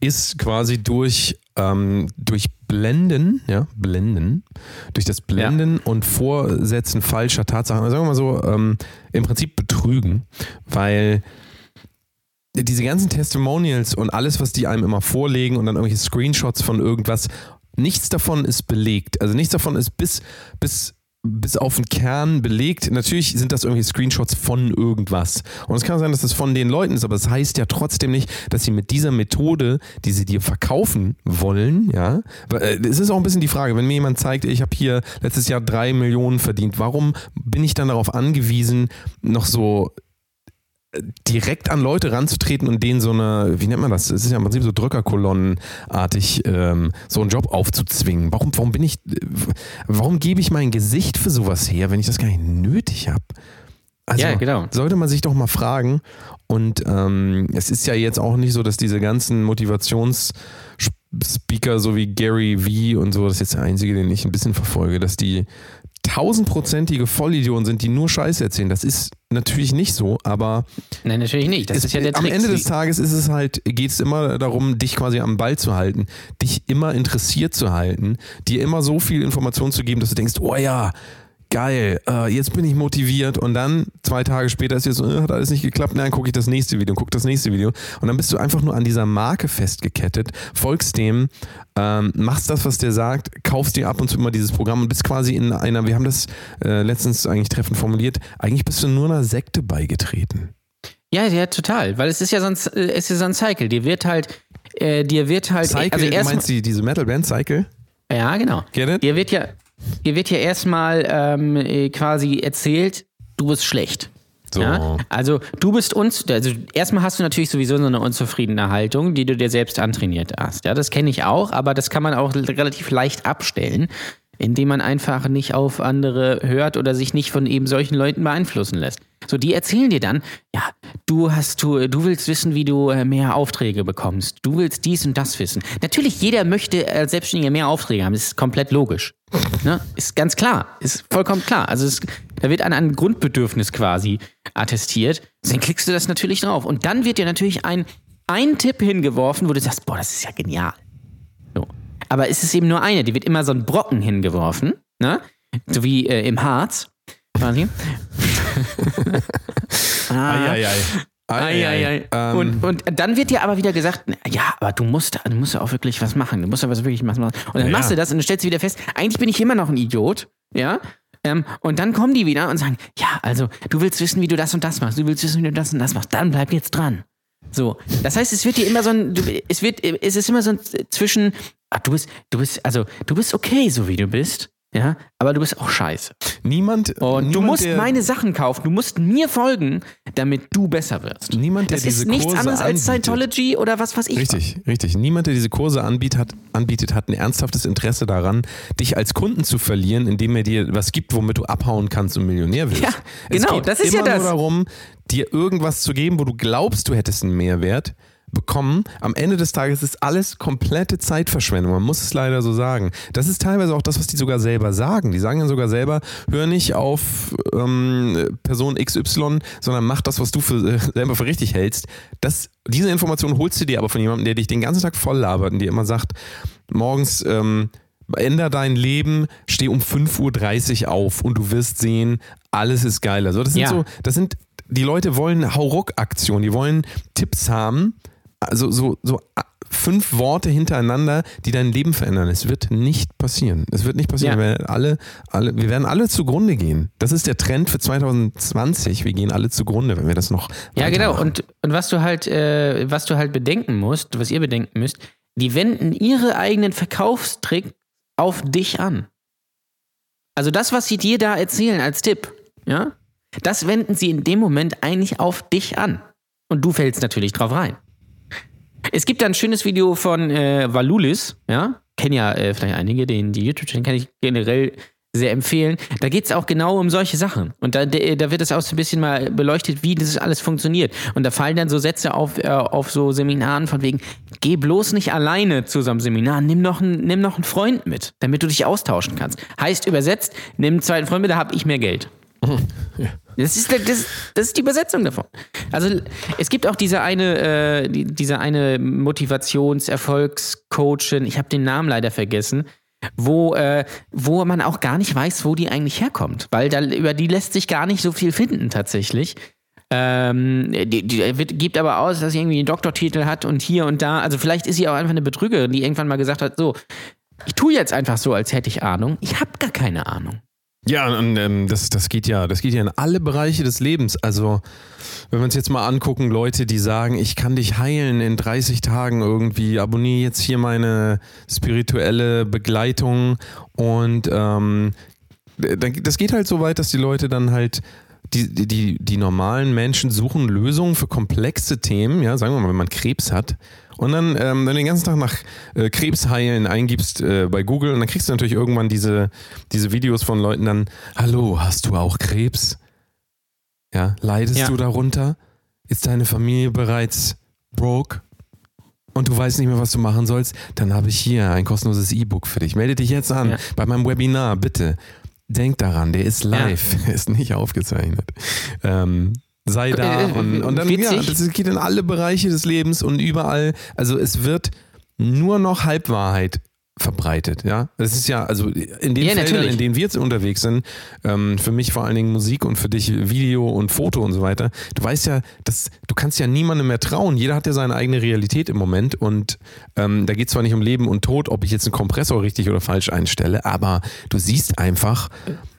ist quasi durch, ähm, durch Blenden, ja, Blenden, durch das Blenden und Vorsetzen falscher Tatsachen, also sagen wir mal so, ähm, im Prinzip betrügen, weil diese ganzen Testimonials und alles, was die einem immer vorlegen und dann irgendwelche Screenshots von irgendwas, nichts davon ist belegt. Also nichts davon ist bis, bis, bis auf den Kern belegt. Natürlich sind das irgendwelche Screenshots von irgendwas. Und es kann sein, dass das von den Leuten ist, aber das heißt ja trotzdem nicht, dass sie mit dieser Methode, die sie dir verkaufen wollen, ja, äh, es ist auch ein bisschen die Frage, wenn mir jemand zeigt, ich habe hier letztes Jahr drei Millionen verdient, warum bin ich dann darauf angewiesen, noch so direkt an Leute ranzutreten und denen so eine, wie nennt man das? Es ist ja im Prinzip so Drückerkolonnenartig, ähm, so einen Job aufzuzwingen. Warum, warum bin ich, warum gebe ich mein Gesicht für sowas her, wenn ich das gar nicht nötig habe? Also Ja, genau. sollte man sich doch mal fragen. Und ähm, es ist ja jetzt auch nicht so, dass diese ganzen Motivationsspeaker, so wie Gary V und so, das ist jetzt der einzige, den ich ein bisschen verfolge, dass die tausendprozentige Vollidioten sind, die nur Scheiße erzählen. Das ist natürlich nicht so, aber Nein, natürlich nicht. Das es, ist ja der am Trick. Ende des Tages ist es halt, geht es immer darum, dich quasi am Ball zu halten, dich immer interessiert zu halten, dir immer so viel Information zu geben, dass du denkst, oh ja, geil, äh, jetzt bin ich motiviert und dann zwei Tage später ist jetzt so, äh, hat alles nicht geklappt, nein, gucke ich das nächste Video, guck das nächste Video und dann bist du einfach nur an dieser Marke festgekettet, folgst dem, ähm, machst das, was der sagt, kaufst dir ab und zu immer dieses Programm und bist quasi in einer, wir haben das äh, letztens eigentlich treffend formuliert, eigentlich bist du nur einer Sekte beigetreten. Ja, ja, total. Weil es ist ja sonst, äh, es ist so ein Cycle. Dir wird halt, äh, dir wird halt, Cycle, also du erst meinst die, diese Metal-Band Cycle? ja, genau. Get it? Dir wird ja, dir wird ja erstmal ähm, äh, quasi erzählt, du bist schlecht. So. Ja? Also du bist uns, also erstmal hast du natürlich sowieso so eine unzufriedene Haltung, die du dir selbst antrainiert hast. Ja, das kenne ich auch, aber das kann man auch relativ leicht abstellen, indem man einfach nicht auf andere hört oder sich nicht von eben solchen Leuten beeinflussen lässt. So, die erzählen dir dann, ja, du hast, du, du willst wissen, wie du äh, mehr Aufträge bekommst. Du willst dies und das wissen. Natürlich, jeder möchte als Selbstständiger mehr Aufträge haben. Das ist komplett logisch. Ne? Ist ganz klar. Ist vollkommen klar. Also es, da wird an ein Grundbedürfnis quasi attestiert. Dann klickst du das natürlich drauf. Und dann wird dir natürlich ein, ein Tipp hingeworfen, wo du sagst, boah, das ist ja genial. Aber es ist eben nur eine, die wird immer so ein Brocken hingeworfen, ne? So wie äh, im Harz. Quasi. <laughs> ah, Eieiei. Eieiei. Ähm, Und, und dann wird dir aber wieder gesagt, ja, aber du musst, du musst ja auch wirklich was machen. Du musst ja was wirklich was machen. Und dann Ja. machst du das und dann stellst du wieder fest, eigentlich bin ich immer noch ein Idiot. Ja. Ähm, und dann kommen die wieder und sagen, ja, also du willst wissen, wie du das und das machst. Du willst wissen, wie du das und das machst. Dann bleib jetzt dran. So, das heißt, es wird dir immer so ein, du, es wird, es ist immer so ein zwischen, ach, du bist, du bist, also du bist okay, so wie du bist. Ja, aber du bist auch scheiße. Niemand. Und niemand, du musst der, meine Sachen kaufen, du musst mir folgen, damit du besser wirst. Niemand, der das diese ist nichts Kurse anderes als anbietet. Scientology oder was weiß ich. Richtig, richtig. Niemand, der diese Kurse anbietet hat, anbietet, hat ein ernsthaftes Interesse daran, dich als Kunden zu verlieren, indem er dir was gibt, womit du abhauen kannst und Millionär wirst. Ja, es genau, geht das ist ja immer das. nur darum, dir irgendwas zu geben, wo du glaubst, du hättest einen Mehrwert bekommen. Am Ende des Tages ist alles komplette Zeitverschwendung. Man muss es leider so sagen. Das ist teilweise auch das, was die sogar selber sagen. Die sagen dann sogar selber, hör nicht auf ähm, Person XY, sondern mach das, was du für, äh, selber für richtig hältst. Das, diese Information holst du dir aber von jemandem, der dich den ganzen Tag voll labert und dir immer sagt, morgens ähm, änder dein Leben, steh um 5.30 Uhr auf und du wirst sehen, alles ist geil. Also das sind Ja. so, das sind, die Leute wollen Hauruck-Aktionen, die wollen Tipps haben, also so, so a- fünf Worte hintereinander, die dein Leben verändern. Es wird nicht passieren. Es wird nicht passieren. Ja. Wir, werden alle, alle, wir werden alle zugrunde gehen. Das ist der Trend für 2020. Wir gehen alle zugrunde, wenn wir das noch. Ja, genau. Und, und was du halt, äh, was du halt bedenken musst, was ihr bedenken müsst, die wenden ihre eigenen Verkaufstricks auf dich an. Also das, was sie dir da erzählen als Tipp, ja, das wenden sie in dem Moment eigentlich auf dich an. Und du fällst natürlich drauf rein. Es gibt da ein schönes Video von äh, Valulis, ja, kennen ja äh, vielleicht einige, den die YouTube-Channel kann ich generell sehr empfehlen. Da geht es auch genau um solche Sachen. Und da, da da wird es auch so ein bisschen mal beleuchtet, wie das alles funktioniert. Und da fallen dann so Sätze auf, äh, auf so Seminaren von wegen, geh bloß nicht alleine zu so einem Seminar, nimm noch, einen, nimm noch einen Freund mit, damit du dich austauschen kannst. Heißt übersetzt, nimm einen zweiten Freund mit, da habe ich mehr Geld. <laughs> Das ist, das, das ist die Übersetzung davon. Also es gibt auch diese eine, äh, die, diese eine Motivations-Erfolgscoachin, ich habe den Namen leider vergessen, wo, äh, wo man auch gar nicht weiß, wo die eigentlich herkommt. Weil da, über die lässt sich gar nicht so viel finden tatsächlich. Ähm, die, die wird, gibt aber aus, dass sie irgendwie einen Doktortitel hat und hier und da. Also vielleicht ist sie auch einfach eine Betrügerin, die irgendwann mal gesagt hat, so, ich tue jetzt einfach so, als hätte ich Ahnung. Ich habe gar keine Ahnung. Ja, und ähm, das, das geht ja, das geht ja in alle Bereiche des Lebens. Also, wenn wir uns jetzt mal angucken, Leute, die sagen, ich kann dich heilen in 30 Tagen irgendwie, abonniere jetzt hier meine spirituelle Begleitung und ähm, das geht halt so weit, dass die Leute dann halt die, die, die, die normalen Menschen suchen Lösungen für komplexe Themen, ja, sagen wir mal, wenn man Krebs hat. Und dann, ähm, dann den ganzen Tag nach äh, Krebsheilen eingibst äh, bei Google und dann kriegst du natürlich irgendwann diese, diese Videos von Leuten dann, hallo, hast du auch Krebs? Ja, leidest Ja. du darunter? Ist deine Familie bereits broke? Und du weißt nicht mehr, was du machen sollst? Dann habe ich hier ein kostenloses E-Book für dich. Melde dich jetzt an Ja. bei meinem Webinar, bitte. Denk daran, der ist live, <laughs> der ist nicht aufgezeichnet. Ähm, sei da Äh, und, und dann, ja, witzig. das geht in alle Bereiche des Lebens und überall. Also es wird nur noch Halbwahrheit verbreitet, ja. Das ist ja, also in den Ja, Feldern, natürlich. in denen wir jetzt unterwegs sind, ähm, für mich vor allen Dingen Musik und für dich Video und Foto und so weiter. Du weißt ja, dass du kannst ja niemandem mehr trauen. Jeder hat ja seine eigene Realität im Moment und ähm, da geht es zwar nicht um Leben und Tod, ob ich jetzt einen Kompressor richtig oder falsch einstelle, aber du siehst einfach,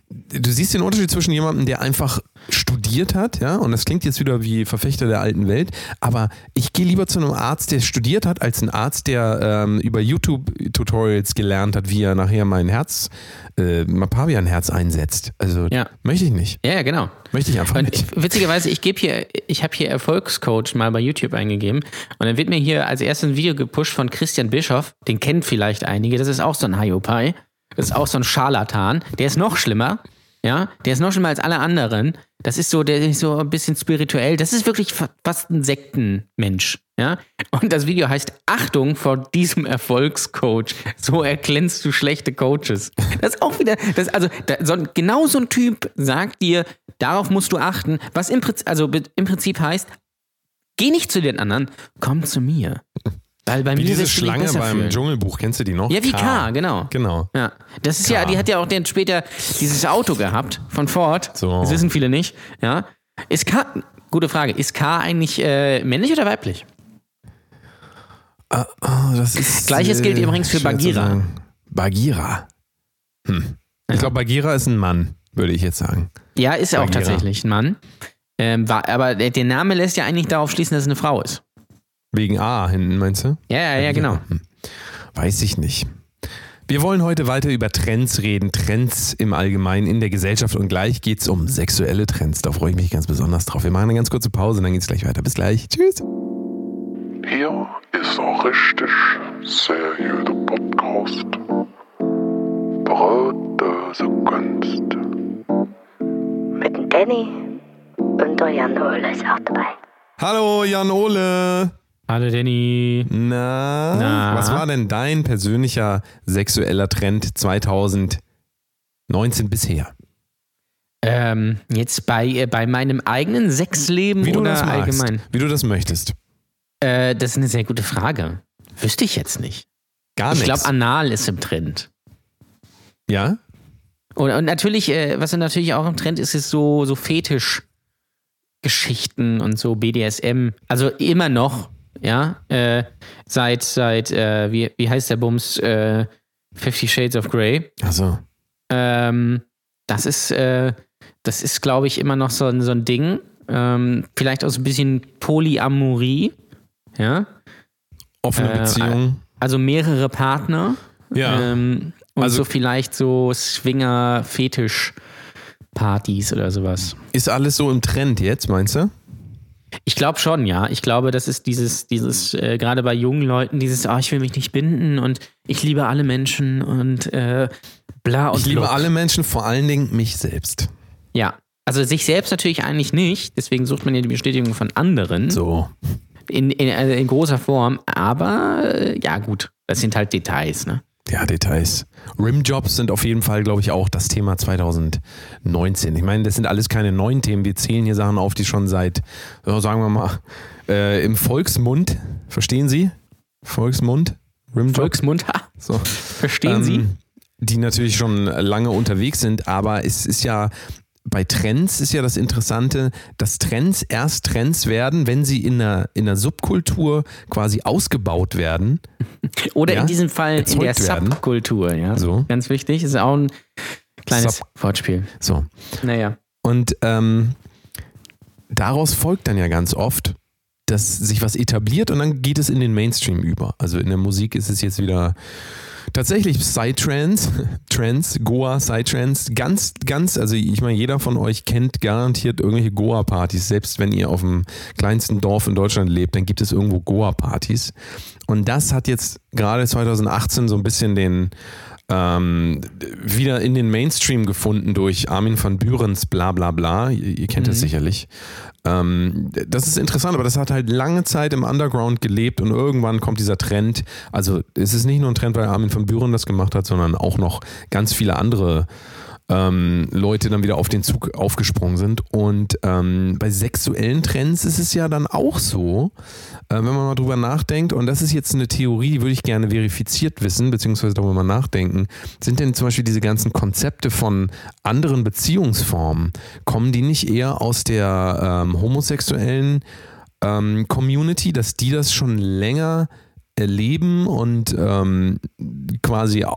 du siehst den Unterschied zwischen jemandem, der einfach studiert hat, ja, und das klingt jetzt wieder wie Verfechter der alten Welt, aber ich gehe lieber zu einem Arzt, der studiert hat, als ein Arzt, der ähm, über YouTube-Tutorials gelernt hat, wie er nachher mein Herz, äh, mein Pavian-Herz einsetzt. Also Ja. möchte ich nicht. Ja, genau. Möchte ich einfach Und nicht. witzigerweise, ich gebe hier, ich habe hier Erfolgscoach mal bei YouTube eingegeben und dann wird mir hier als erstes ein Video gepusht von Christian Bischoff, den kennt vielleicht einige, das ist auch so ein Hiopai, ist auch so ein Scharlatan, der ist noch schlimmer, ja, der ist noch schlimmer als alle anderen, das ist so, der ist so ein bisschen spirituell, das ist wirklich fa- fast ein Sektenmensch, ja, und das Video heißt Achtung vor diesem Erfolgscoach, so erglänzt du schlechte Coaches. Das ist auch wieder, das, also da, so, genau so ein Typ sagt dir, darauf musst du achten, was im, also im Prinzip heißt, geh nicht zu den anderen, komm zu mir. Weil bei Wie mir diese Schlange beim fühlen. Dschungelbuch, kennst du die noch? Ja, wie K, genau. Genau. Ja, das ist ja, die hat ja auch dann später dieses Auto gehabt von Ford. So. Das wissen viele nicht. Ja, ist K, gute Frage, ist K eigentlich äh, männlich oder weiblich? Oh, das ist, Gleiches gilt übrigens für sagen. Bagheera. Hm. Ich glaube, Bagheera ist ein Mann, würde ich jetzt sagen. Ja, ist auch Bagheera. tatsächlich ein Mann. Ähm, war, aber der Name lässt ja eigentlich darauf schließen, dass es eine Frau ist. Wegen A hinten, meinst du? Ja, ja, ja, genau. Hm. Weiß ich nicht. Wir wollen heute weiter über Trends reden, Trends im Allgemeinen in der Gesellschaft und gleich geht es um sexuelle Trends. Da freue ich mich ganz besonders drauf. Wir machen eine ganz kurze Pause und dann geht es gleich weiter. Bis gleich. Tschüss. Hier ist ein richtig seriöser Podcast. Brotdose Kunst. Mit dem Danny und der Jan Ole ist auch dabei. Hallo Jan Ole. Hallo Danny. Na, Na? was war denn dein persönlicher sexueller Trend 2019 bisher? Ähm, jetzt bei, äh, bei meinem eigenen Sexleben Wie du oder das magst. allgemein? Wie du das möchtest. Äh, das ist eine sehr gute Frage. Wüsste ich jetzt nicht. Gar Ich nichts. glaube, anal ist im Trend. ja? Und, und natürlich, äh, was natürlich auch im Trend ist, ist so, so Fetisch-Geschichten und so BDSM. Also immer noch, ja. Äh, seit, seit äh, wie, wie heißt der Bums? Äh, Fifty Shades of Grey. Also, Ähm, das ist, äh, das ist, glaube ich, immer noch so, ein- so ein Ding. Ähm, vielleicht auch so ein bisschen Polyamorie. Ja. offene Äh, Beziehung. Also mehrere Partner. Ja. Ähm, und Also- so vielleicht so Swinger-Fetisch-Partys oder sowas. Ist alles so im Trend jetzt, meinst du? Ich glaube schon, ja. Ich glaube, das ist dieses, dieses, äh, gerade bei jungen Leuten, dieses, ah, ich will mich nicht binden und ich liebe alle Menschen und äh, bla und Ich liebe blub. alle Menschen, vor allen Dingen mich selbst. Ja. Also sich selbst natürlich eigentlich nicht, deswegen sucht man ja die Bestätigung von anderen So. in, in, also in großer Form, aber äh, ja gut, das sind halt Details, ne? Ja, Details. Rimjobs sind auf jeden Fall, glaube ich, auch das Thema 2019. Ich meine, das sind alles keine neuen Themen. Wir zählen hier Sachen auf, die schon seit, ja, sagen wir mal, äh, im Volksmund, verstehen Sie? Volksmund? Rimjob? Volksmund, ha, so. verstehen Sie? Ähm, Die natürlich schon lange unterwegs sind, aber es ist ja bei Trends ist ja das Interessante, dass Trends erst Trends werden, wenn sie in einer, in einer Subkultur quasi ausgebaut werden. <laughs> Oder ja, in diesem Fall in der werden. Subkultur, ja. So. Ganz wichtig, ist auch ein kleines Sub- Wortspiel. So. Naja. Und ähm, daraus folgt dann ja ganz oft, dass sich was etabliert und dann geht es in den Mainstream über. Also in der Musik ist es jetzt wieder tatsächlich Psytrance, <laughs> Trance, Goa, Psytrance, ganz, ganz, also ich meine, jeder von euch kennt garantiert irgendwelche Goa-Partys, selbst wenn ihr auf dem kleinsten Dorf in Deutschland lebt, dann gibt es irgendwo Goa-Partys. Und das hat jetzt gerade 2018 so ein bisschen den, ähm, wieder in den Mainstream gefunden durch Armin van Burens bla bla bla. Ihr, ihr kennt das sicherlich. Ähm, das ist interessant, aber das hat halt lange Zeit im Underground gelebt und irgendwann kommt dieser Trend. Also es ist nicht nur ein Trend, weil Armin van Buren das gemacht hat, sondern auch noch ganz viele andere ähm, Leute dann wieder auf den Zug aufgesprungen sind. Und ähm, bei sexuellen Trends ist es ja dann auch so, äh, wenn man mal drüber nachdenkt, und das ist jetzt eine Theorie, die würde ich gerne verifiziert wissen, beziehungsweise darüber mal nachdenken, sind denn zum Beispiel diese ganzen Konzepte von anderen Beziehungsformen, kommen die nicht eher aus der ähm, homosexuellen ähm, Community, dass die das schon länger erleben und ähm, quasi, äh,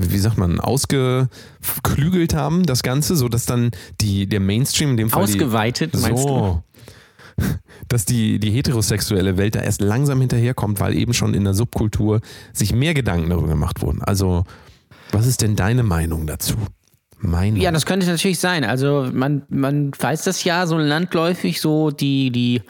wie sagt man, ausgeklügelt haben, das Ganze, so dass dann die, der Mainstream in dem Fall. Ausgeweitet, die, meinst so, <laughs> Dass die, die heterosexuelle Welt da erst langsam hinterherkommt, weil eben schon in der Subkultur sich mehr Gedanken darüber gemacht wurden. Also, was ist denn deine Meinung dazu? Meinung. Ja, das könnte natürlich sein. Also man, man weiß das ja so landläufig, so die, die,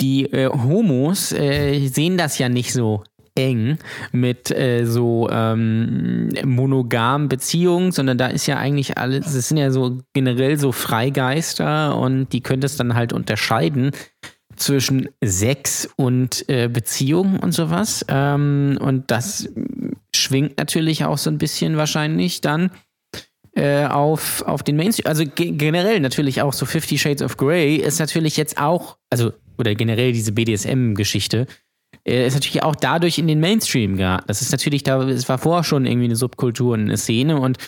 die äh, Homos äh, sehen das ja nicht so eng mit äh, so ähm, monogamen Beziehungen, sondern da ist ja eigentlich alles, es sind ja so generell so Freigeister und die können das dann halt unterscheiden zwischen Sex und äh, Beziehung und sowas. Ähm, und das schwingt natürlich auch so ein bisschen wahrscheinlich dann äh, auf, auf den Mainstream. Also ge generell natürlich auch so Fifty Shades of Grey ist natürlich jetzt auch, also, oder generell diese BDSM-Geschichte, äh, ist natürlich auch dadurch in den Mainstream geraten. Das ist natürlich, da, es war vorher schon irgendwie eine Subkultur und eine Szene und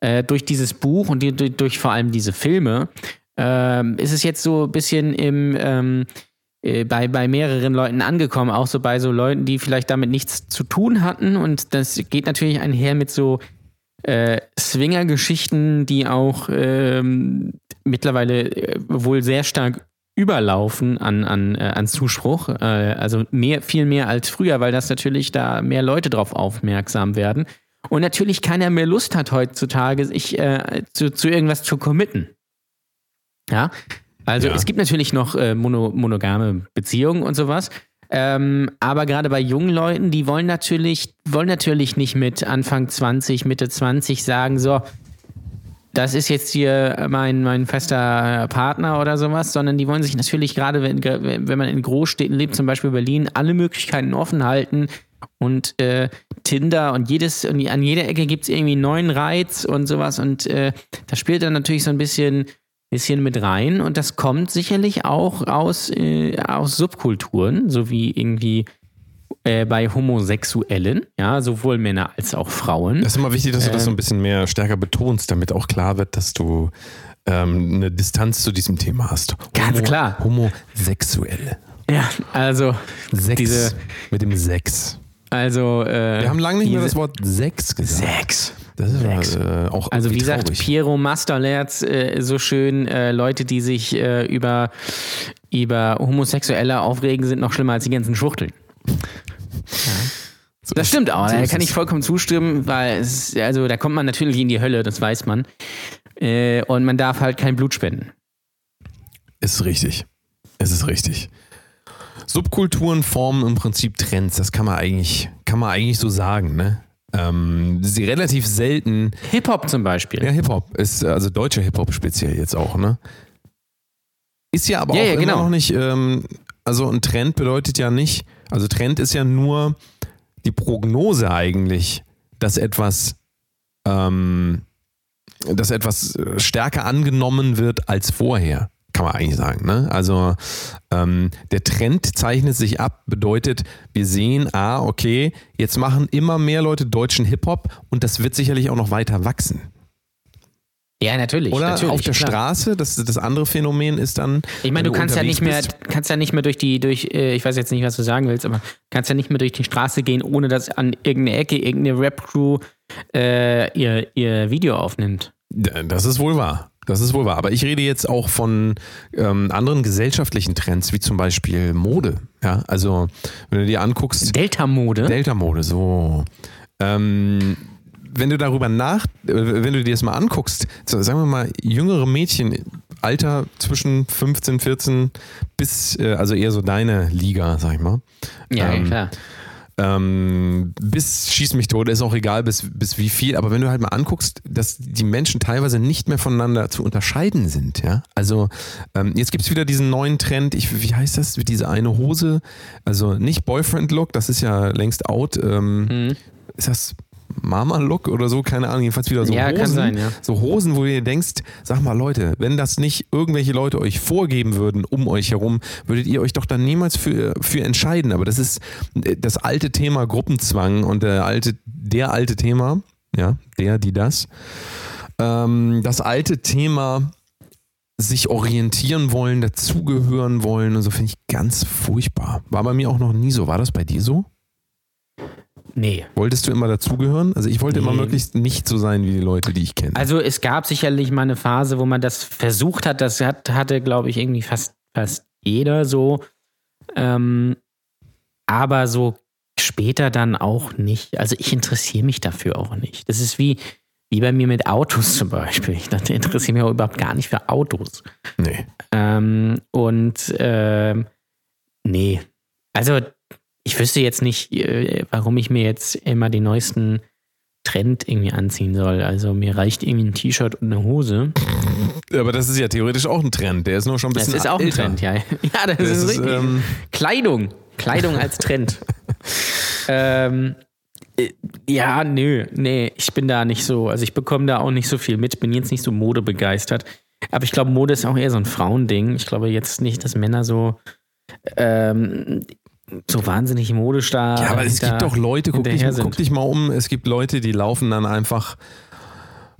äh, durch dieses Buch und die, durch, vor allem diese Filme ähm, ist es jetzt so ein bisschen im, ähm, äh, bei, bei mehreren Leuten angekommen, auch so bei so Leuten, die vielleicht damit nichts zu tun hatten. Und das geht natürlich einher mit so äh, Swinger-Geschichten, die auch ähm, mittlerweile äh, wohl sehr stark überlaufen an, an, äh, an Zuspruch. Äh, also mehr, viel mehr als früher, weil das natürlich da mehr Leute drauf aufmerksam werden. Und natürlich keiner mehr Lust hat heutzutage, sich äh, zu, zu irgendwas zu committen. Ja. Also Ja. es gibt natürlich noch äh, mono, monogame Beziehungen und sowas. Ähm, aber gerade bei jungen Leuten, die wollen natürlich, wollen natürlich nicht mit Anfang 20, Mitte 20 sagen, so, das ist jetzt hier mein, mein fester Partner oder sowas, sondern die wollen sich natürlich gerade, wenn, wenn man in Großstädten lebt, zum Beispiel Berlin, alle Möglichkeiten offen halten und äh, Tinder und jedes, und an jeder Ecke gibt es irgendwie einen neuen Reiz und sowas und äh, das spielt dann natürlich so ein bisschen, bisschen mit rein und das kommt sicherlich auch aus, äh, aus Subkulturen, so wie irgendwie äh, bei Homosexuellen, ja, sowohl Männer als auch Frauen. Das ist immer wichtig, dass du das so Ähm. ein bisschen mehr stärker betonst, damit auch klar wird, dass du ähm, eine Distanz zu diesem Thema hast. Ganz klar. Homosexuelle. Ja, also Sex Diese- mit dem Sex. Also, äh, Wir haben lange nicht mehr diese- das Wort Sex gesagt. Sex. Das ist Sex. äh, auch Also wie irgendwie sagt traurig. Piero Masterlerz äh, so schön, äh, Leute, die sich äh, über, über Homosexuelle aufregen, sind noch schlimmer als die ganzen Schwuchteln. So <laughs> Das stimmt auch, so da kann ich vollkommen zustimmen, weil es, also da kommt man natürlich in die Hölle, das weiß man. Äh, und man darf halt kein Blut spenden. Ist richtig. Es ist richtig. Subkulturen formen im Prinzip Trends. Das kann man eigentlich, kann man eigentlich so sagen, ne? Ähm, sie relativ selten. Hip-Hop zum Beispiel. Ja, Hip-Hop ist, also deutscher Hip-Hop speziell jetzt auch, ne? Ist ja aber Ja, auch ja, immer genau. noch nicht, ähm, also ein Trend bedeutet ja nicht, also Trend ist ja nur die Prognose eigentlich, dass etwas, ähm, dass etwas äh, stärker angenommen wird als vorher, kann man eigentlich sagen. Ne? Also ähm, der Trend zeichnet sich ab, bedeutet, wir sehen, ah, okay, jetzt machen immer mehr Leute deutschen Hip-Hop und das wird sicherlich auch noch weiter wachsen. Ja, natürlich. Oder natürlich, auf der klar. Straße, das, das andere Phänomen ist dann. Ich meine, wenn du kannst ja nicht mehr, bist- kannst ja nicht mehr durch die, durch, äh, ich weiß jetzt nicht, was du sagen willst, aber kannst ja nicht mehr durch die Straße gehen, ohne dass an irgendeine Ecke irgendeine Rap-Crew äh, ihr, ihr Video aufnimmt. Das ist wohl wahr. Das ist wohl wahr. Aber ich rede jetzt auch von ähm, anderen gesellschaftlichen Trends, wie zum Beispiel Mode. Ja, also wenn du dir anguckst, Delta-Mode. Delta-Mode, so. Ähm, wenn du darüber nach, wenn du dir das mal anguckst, so, sagen wir mal, jüngere Mädchen, Alter zwischen 15, 14 bis, äh, also eher so deine Liga, sag ich mal. ja, ja, ähm, klar. ähm, bis schieß mich tot, ist auch egal, bis, bis wie viel. Aber wenn du halt mal anguckst, dass die Menschen teilweise nicht mehr voneinander zu unterscheiden sind, ja. Also ähm, jetzt gibt es wieder diesen neuen Trend, ich, wie heißt das, diese eine Hose, also nicht Boyfriend-Look, das ist ja längst out. Ähm, Mhm. Ist das Mama-Look oder so? Keine Ahnung, jedenfalls wieder so Ja, Hosen. kann sein, ja. So Hosen, wo dir denkst, sag mal Leute, wenn das nicht irgendwelche Leute euch vorgeben würden um euch herum, würdet ihr euch doch dann niemals für, für entscheiden. Aber das ist äh, das alte Thema Gruppenzwang und der alte, der alte Thema, ja, der, die, das. Ähm, das alte Thema sich orientieren wollen, dazugehören wollen und so finde ich ganz furchtbar. War bei mir auch noch nie so. War das bei dir so? Nee. Wolltest du immer dazugehören? Also ich wollte immer Nee. möglichst nicht so sein wie die Leute, die ich kenne. Also es gab sicherlich mal eine Phase, wo man das versucht hat. Das hat, hatte, glaube ich, irgendwie fast, fast jeder so. Ähm, aber so später dann auch nicht. Also ich interessiere mich dafür auch nicht. Das ist wie, wie bei mir mit Autos zum Beispiel. Ich dachte, interessiere mich auch überhaupt gar nicht für Autos. nee. Ähm, und ähm, nee. Also ich wüsste jetzt nicht, äh, warum ich mir jetzt immer den neuesten Trend irgendwie anziehen soll. Also mir reicht irgendwie ein T-Shirt und eine Hose. Aber das ist ja theoretisch auch ein Trend. Der ist nur schon ein Das bisschen ist auch ein älter. Trend, ja. <laughs> Ja, das, Das ist, ist, richtig. ähm, Kleidung. Kleidung als Trend. <laughs> ähm, äh, ja, nö, nee, ich bin da nicht so, also ich bekomme da auch nicht so viel mit, bin jetzt nicht so modebegeistert. Aber ich glaube, Mode ist auch eher so ein Frauending. Ich glaube jetzt nicht, dass Männer so, ähm, so wahnsinnig modestar Ja, aber es gibt doch Leute, guck dich, guck dich mal um, es gibt Leute, die laufen dann einfach.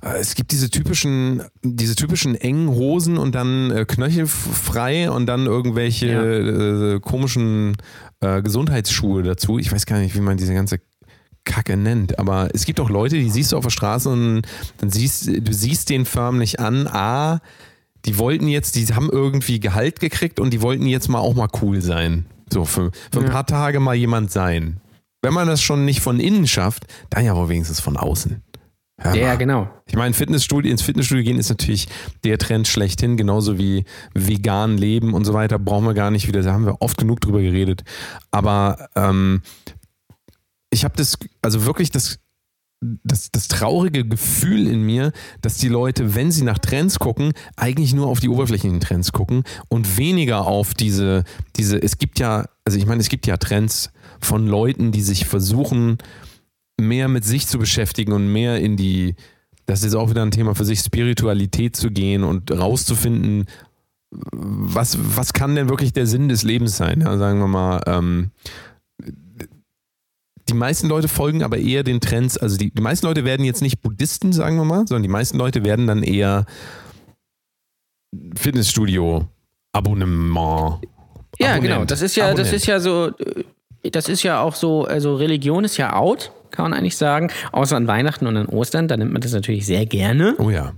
äh, Es gibt diese typischen, diese typischen engen Hosen und dann äh, knöchelfrei und dann irgendwelche äh, komischen äh, Gesundheitsschuhe dazu. Ich weiß gar nicht, wie man diese ganze Kacke nennt, aber es gibt auch Leute, die siehst du auf der Straße und dann siehst du siehst den förmlich an, A, die wollten jetzt, die haben irgendwie Gehalt gekriegt und die wollten jetzt mal auch mal cool sein. So für, für ein Ja. paar Tage mal jemand sein. Wenn man das schon nicht von innen schafft, dann ja wohl wenigstens von außen. Ja, mal. genau. Ich meine, Fitnessstudio, ins Fitnessstudio gehen ist natürlich der Trend schlechthin, genauso wie vegan leben und so weiter, brauchen wir gar nicht wieder, da haben wir oft genug drüber geredet. Aber ähm, ich habe das, also wirklich das, das, das traurige Gefühl in mir, dass die Leute, wenn sie nach Trends gucken, eigentlich nur auf die oberflächlichen Trends gucken und weniger auf diese, diese, es gibt ja, also ich meine, es gibt ja Trends von Leuten, die sich versuchen, mehr mit sich zu beschäftigen und mehr in die, das ist auch wieder ein Thema für sich, Spiritualität zu gehen und rauszufinden, was, was kann denn wirklich der Sinn des Lebens sein? Ja, sagen wir mal, ähm, die meisten Leute folgen aber eher den Trends, also die, die meisten Leute werden jetzt nicht Buddhisten, sagen wir mal, sondern die meisten Leute werden dann eher Fitnessstudio, Abonnement. Ja, Abonnent. genau. Das ist ja, das Abonnent. ist ja so, das ist ja auch so, also Religion ist ja out, kann man eigentlich sagen. Außer an Weihnachten und an Ostern, da nimmt man das natürlich sehr gerne. Oh ja.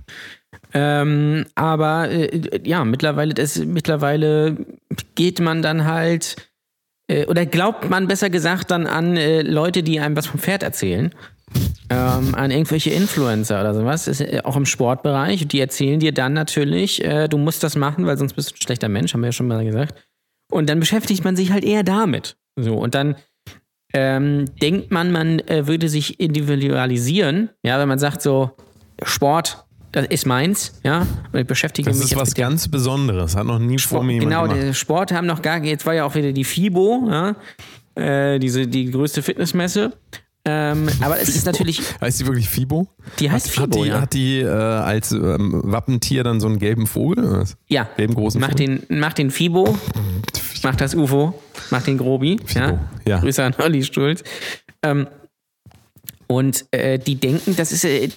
Ähm, aber äh, ja, mittlerweile, das, mittlerweile geht man dann halt, oder glaubt man besser gesagt dann an äh, Leute, die einem was vom Pferd erzählen. Ähm, an irgendwelche Influencer oder sowas, ist, äh, auch im Sportbereich. Die erzählen dir dann natürlich, äh, du musst das machen, weil sonst bist du ein schlechter Mensch, haben wir ja schon mal gesagt. Und dann beschäftigt man sich halt eher damit. So, und dann ähm, denkt man, man äh, würde sich individualisieren, ja, wenn man sagt so, Sport, das ist meins, ja, und ich beschäftige Das mich ist jetzt was mit ganz Besonderes. Hat noch nie vor mir jemand Genau, gemacht. der Sport haben noch gar, jetzt war ja auch wieder die FIBO, ja, äh, diese, die größte Fitnessmesse. Ähm, aber es ist natürlich, Heißt die wirklich Fibo? die heißt Hat FIBO, die, ja. hat die äh, als ähm, Wappentier dann so einen gelben Vogel? ja. Gelben großen Mach Vogel? den, mach den FIBO, mach das UFO, mach den Grobi. Ja. ja. Grüße an Olli Stulz. Ähm, und äh, die denken, das ist, äh,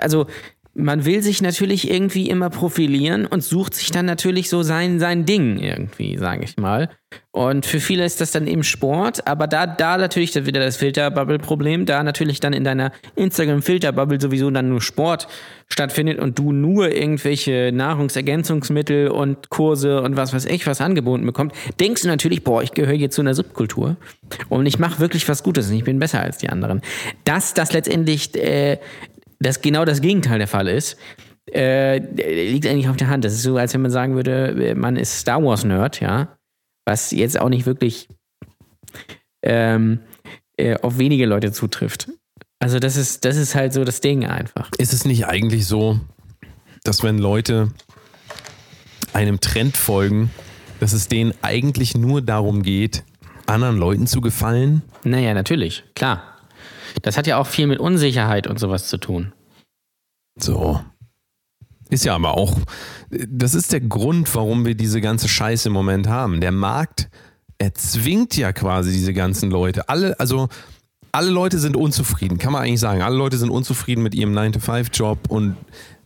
also man will sich natürlich irgendwie immer profilieren und sucht sich dann natürlich so sein, sein Ding irgendwie, sage ich mal. Und für viele ist das dann eben Sport, aber da, da natürlich wieder das Filterbubble-Problem, da natürlich dann in deiner Instagram-Filterbubble sowieso dann nur Sport stattfindet und du nur irgendwelche Nahrungsergänzungsmittel und Kurse und was weiß ich was angeboten bekommst, denkst du natürlich, boah, ich gehöre jetzt zu einer Subkultur und ich mache wirklich was Gutes und ich bin besser als die anderen. Dass das letztendlich äh, das genau das Gegenteil der Fall ist, äh, liegt eigentlich auf der Hand. Das ist so, als wenn man sagen würde, man ist Star Wars-Nerd, ja. Was jetzt auch nicht wirklich ähm, äh, auf wenige Leute zutrifft. Also, das ist, das ist halt so das Ding einfach. Ist es nicht eigentlich so, dass wenn Leute einem Trend folgen, dass es denen eigentlich nur darum geht, anderen Leuten zu gefallen? Naja, natürlich, klar. Das hat ja auch viel mit Unsicherheit und sowas zu tun. So. Ist ja aber auch, das ist der Grund, warum wir diese ganze Scheiße im Moment haben. Der Markt erzwingt ja quasi diese ganzen Leute. Alle, also alle Leute sind unzufrieden, kann man eigentlich sagen. Alle Leute sind unzufrieden mit ihrem 9-to-5-Job und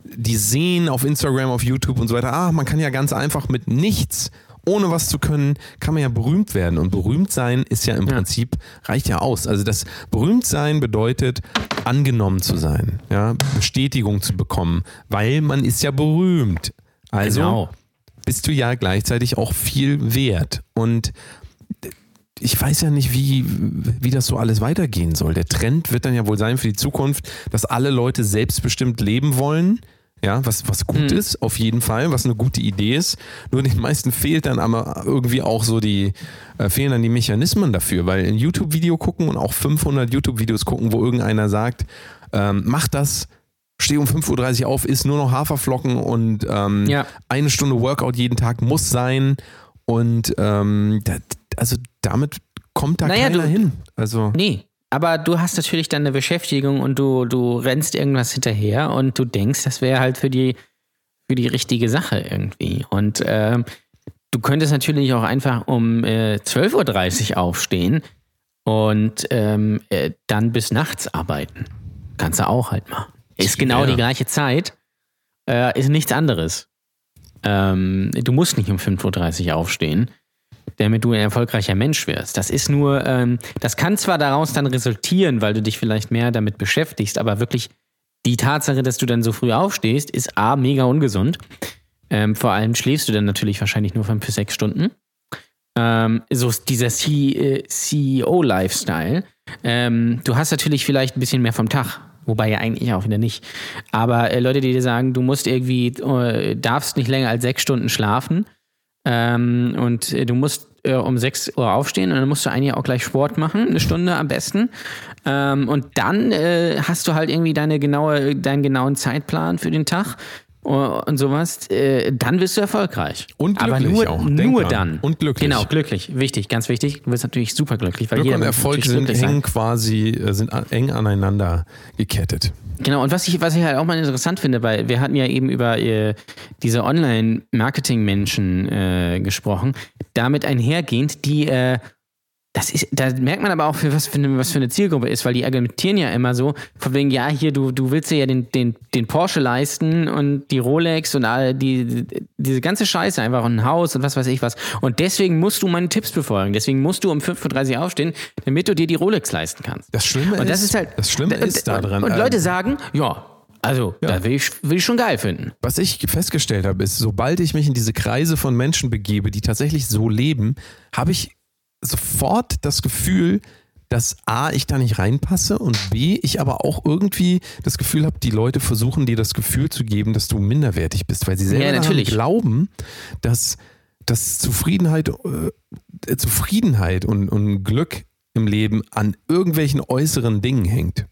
die sehen auf Instagram, auf YouTube und so weiter, ah, man kann ja ganz einfach mit nichts, ohne was zu können, kann man ja berühmt werden. Und berühmt sein ist ja im Ja. Prinzip, reicht ja aus. Also das berühmt sein bedeutet, angenommen zu sein, ja, Bestätigung zu bekommen, weil man ist ja berühmt. Also Genau. bist du ja gleichzeitig auch viel wert. Und ich weiß ja nicht, wie, wie das so alles weitergehen soll. Der Trend wird dann ja wohl sein für die Zukunft, dass alle Leute selbstbestimmt leben wollen. Ja, was, was gut ist, auf jeden Fall, was eine gute Idee ist. Nur den meisten fehlt dann aber irgendwie auch so die, äh, fehlen dann die Mechanismen dafür, weil ein YouTube-Video gucken und auch 500 YouTube-Videos gucken, wo irgendeiner sagt, ähm, mach das, steh um 5.30 Uhr auf, isst nur noch Haferflocken und ähm, Ja. eine Stunde Workout jeden Tag muss sein. Und ähm, da, also damit kommt da Naja, keiner du- hin. Also Nee. Aber du hast natürlich dann eine Beschäftigung und du, du rennst irgendwas hinterher und du denkst, das wäre halt für die, für die richtige Sache irgendwie. Und ähm, du könntest natürlich auch einfach um äh, 12.30 Uhr aufstehen und ähm, äh, dann bis nachts arbeiten. Kannst du auch halt machen. Ist genau Ja. die gleiche Zeit, äh, ist nichts anderes. Ähm, du musst nicht um 5.30 Uhr aufstehen damit du ein erfolgreicher Mensch wirst. Das ist nur, ähm, das kann zwar daraus dann resultieren, weil du dich vielleicht mehr damit beschäftigst, aber wirklich die Tatsache, dass du dann so früh aufstehst, ist A, mega ungesund. Ähm, vor allem schläfst du dann natürlich wahrscheinlich nur fünf bis sechs Stunden. Ähm, so dieser äh, CEO-Lifestyle. Ähm, du hast natürlich vielleicht ein bisschen mehr vom Tag. Wobei ja eigentlich auch wieder nicht. Aber äh, Leute, die dir sagen, du musst irgendwie, äh, darfst nicht länger als sechs Stunden schlafen ähm, und äh, du musst äh, um 6 Uhr aufstehen und dann musst du eigentlich auch gleich Sport machen, eine Stunde am besten. Ähm, und dann äh, hast du halt irgendwie deine genaue, deinen genauen Zeitplan für den Tag und sowas, äh, dann wirst du erfolgreich. Und Aber glücklich nur, auch, denk nur dann. Und glücklich. Genau, glücklich. Wichtig, ganz wichtig. Du wirst natürlich super glücklich, weil Glück und Erfolg sind, hängen quasi, äh, sind eng aneinander gekettet. Genau, und was ich, was ich halt auch mal interessant finde, weil wir hatten ja eben über äh, diese Online-Marketing-Menschen äh, gesprochen, damit einhergehend, die, äh, das ist, da merkt man aber auch, für was, für eine, was für eine Zielgruppe ist, weil die argumentieren ja immer so, von wegen, ja, hier, du, du willst dir ja den, den, den Porsche leisten und die Rolex und all die, diese ganze Scheiße, einfach ein Haus und was weiß ich was. Und deswegen musst du meine Tipps befolgen. Deswegen musst du um 5.30 Uhr aufstehen, damit du dir die Rolex leisten kannst. Das Schlimme Und ist, das ist halt. das Schlimme und, ist daran. Und, und äh, Leute sagen, ja, also, da will ich, will ich schon geil finden. Was ich festgestellt habe, ist, sobald ich mich in diese Kreise von Menschen begebe, die tatsächlich so leben, habe ich sofort das Gefühl, dass A, ich da nicht reinpasse und B, ich aber auch irgendwie das Gefühl habe, die Leute versuchen dir das Gefühl zu geben, dass du minderwertig bist, weil sie selber Ja, glauben, dass, dass Zufriedenheit, äh, Zufriedenheit und, und Glück im Leben an irgendwelchen äußeren Dingen hängt.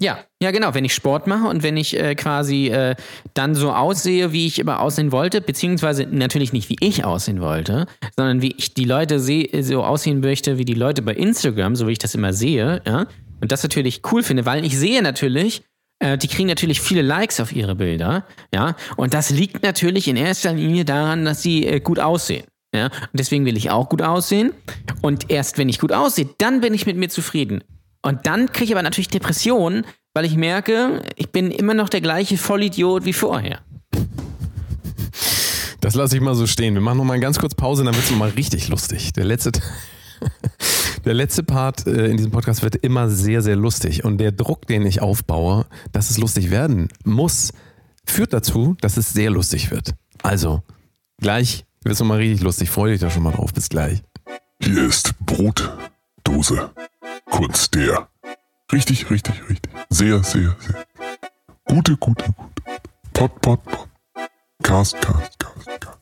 Ja, ja, genau. Wenn ich Sport mache und wenn ich äh, quasi äh, dann so aussehe, wie ich immer aussehen wollte, beziehungsweise natürlich nicht wie ich aussehen wollte, sondern wie ich die Leute seh, so aussehen möchte, wie die Leute bei Instagram, so wie ich das immer sehe, ja, und das natürlich cool finde, weil ich sehe natürlich, äh, die kriegen natürlich viele Likes auf ihre Bilder, ja, und das liegt natürlich in erster Linie daran, dass sie äh, gut aussehen. Ja, und deswegen will ich auch gut aussehen. Und erst wenn ich gut aussehe, dann bin ich mit mir zufrieden. Und dann kriege ich aber natürlich Depressionen, weil ich merke, ich bin immer noch der gleiche Vollidiot wie vorher. Das lasse ich mal so stehen. Wir machen noch mal ganz kurz Pause, dann wird es mal richtig lustig. Der letzte, <laughs> der letzte Part äh, in diesem Podcast wird immer sehr, sehr lustig. Und der Druck, den ich aufbaue, dass es lustig werden muss, führt dazu, dass es sehr lustig wird. Also, gleich wird es noch mal richtig lustig. Freue dich da schon mal drauf. Bis gleich. Hier ist Brotdose. Kunst der. Richtig, richtig, richtig. Sehr, sehr, sehr. Gute, gute, gute. Pot, pot, pot. Cast, cast, cast, cast.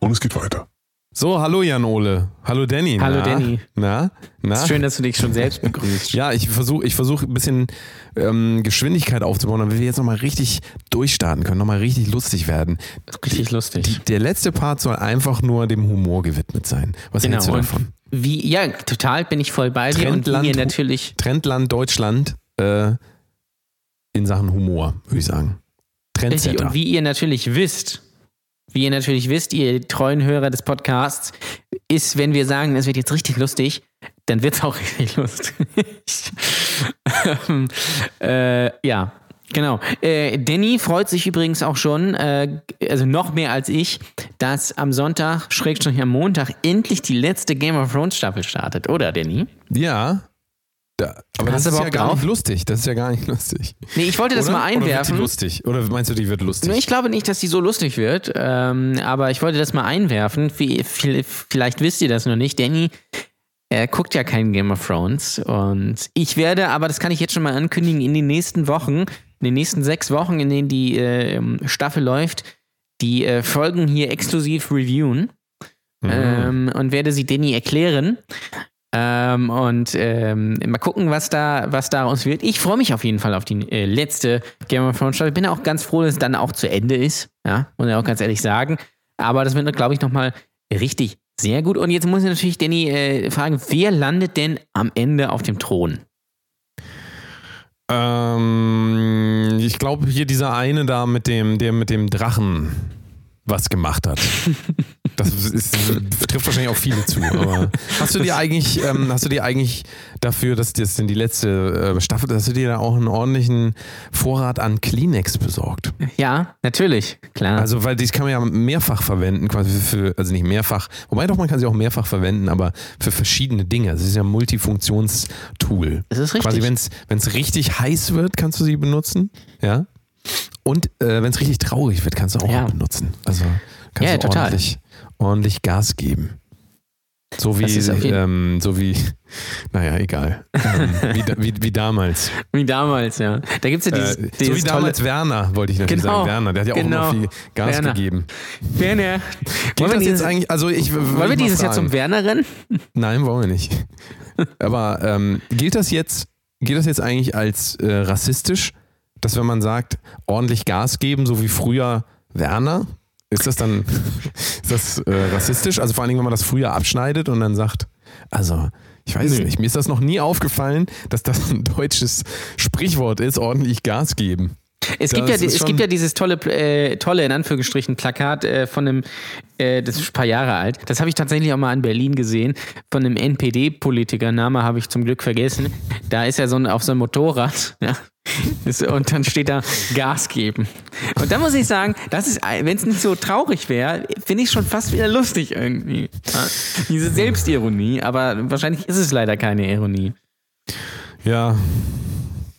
Und es geht weiter. So, hallo Jan Ole. Hallo Danny. Hallo Na? Danny. Na? Na? Ist schön, dass du dich schon selbst <laughs> begrüßt. Ja, ich versuche ich versuch ein bisschen ähm, Geschwindigkeit aufzubauen, damit wir jetzt nochmal richtig durchstarten können, nochmal richtig lustig werden. Richtig lustig. Der letzte Part soll einfach nur dem Humor gewidmet sein. Was hältst du und davon? Wie, ja, total bin ich voll bei dir und Trendland- mir natürlich. Trendland Deutschland äh, in Sachen Humor, würde ich sagen. Trendsetter. und wie ihr natürlich wisst, wie ihr natürlich wisst, ihr treuen Hörer des Podcasts, ist, wenn wir sagen, es wird jetzt richtig lustig, dann wird es auch <laughs> richtig lustig. <laughs> ähm, äh, ja, genau. Äh, Danny freut sich übrigens auch schon, äh, also noch mehr als ich, dass am Sonntag, Schrägstrich am Montag, endlich die letzte Game of Thrones Staffel startet, oder Danny? Ja. Da, aber Hast das ist ja gar drauf? nicht lustig. Das ist ja gar nicht lustig. Nee, ich wollte das Oder? mal Oder wird die einwerfen. lustig? Oder meinst du, die wird lustig? Ich glaube nicht, dass die so lustig wird, ähm, aber ich wollte das mal einwerfen. Vielleicht wisst ihr das noch nicht. Danny er guckt ja kein Game of Thrones und ich werde, aber das kann ich jetzt schon mal ankündigen, in den nächsten Wochen, in den nächsten sechs Wochen, in denen die äh, Staffel läuft, die äh, Folgen hier exklusiv reviewen Mhm. ähm, und werde sie Danny erklären. Ähm, und ähm, mal gucken, was da, was daraus wird. Ich freue mich auf jeden Fall auf die äh, letzte Game of Thrones Staffel. Bin auch ganz froh, dass es dann auch zu Ende ist. Ja, muss ich auch ganz ehrlich sagen. Aber das wird, glaube ich, nochmal richtig sehr gut. Und jetzt muss ich natürlich Danny äh, fragen, wer landet denn am Ende auf dem Thron? Ähm, ich glaube hier dieser eine da mit dem, der mit dem Drachen was gemacht hat. Das ist, trifft wahrscheinlich auch viele zu. <laughs> Hast du dir eigentlich, ähm, hast du dir eigentlich dafür, dass das denn die letzte äh, Staffel, hast du dir da auch einen ordentlichen Vorrat an Kleenex besorgt? Ja, natürlich, klar. Also, weil das kann man ja mehrfach verwenden, quasi für, also nicht mehrfach, wobei doch man kann sie auch mehrfach verwenden, aber für verschiedene Dinge. Es ist ja ein Multifunktionstool. das ist richtig. Quasi, wenn es richtig heiß wird, kannst du sie benutzen. Ja. Und äh, wenn es richtig traurig wird, kannst du auch Ja. benutzen. Also kannst Ja, du ordentlich, ordentlich Gas geben. So wie, ähm, so wie, <laughs> naja, egal. ähm, wie, wie, wie damals. <laughs> Wie damals, ja. Da gibt es ja dieses, Äh, so dieses wie tolle. damals Werner, wollte ich natürlich Genau, sagen. Werner, der hat ja auch genau. immer viel Gas Werner. gegeben. Werner. Wollen wir das dieses, jetzt eigentlich, also ich wollen wir dieses Jahr zum Werner rennen? <laughs> Nein, wollen wir nicht. Aber ähm, gilt das jetzt, gilt das jetzt eigentlich als äh, rassistisch, dass wenn man sagt, ordentlich Gas geben, so wie früher Werner, ist das dann ist das äh, rassistisch? Also vor allen Dingen, wenn man das früher abschneidet und dann sagt, also ich weiß es nicht, mir ist das noch nie aufgefallen, dass das ein deutsches Sprichwort ist, ordentlich Gas geben. Es gibt, ja, es gibt ja dieses tolle, äh, tolle, in Anführungsstrichen, Plakat äh, von einem, äh, das ist ein paar Jahre alt. Das habe ich tatsächlich auch mal in Berlin gesehen, von einem NPD-Politiker, Name habe ich zum Glück vergessen. Da ist er so ein, auf so einem Motorrad, <laughs> ja. Und dann steht da Gas geben. Und da muss ich sagen, das ist, wenn es nicht so traurig wäre, finde ich schon fast wieder lustig irgendwie. Diese Selbstironie, aber wahrscheinlich ist es leider keine Ironie. Ja.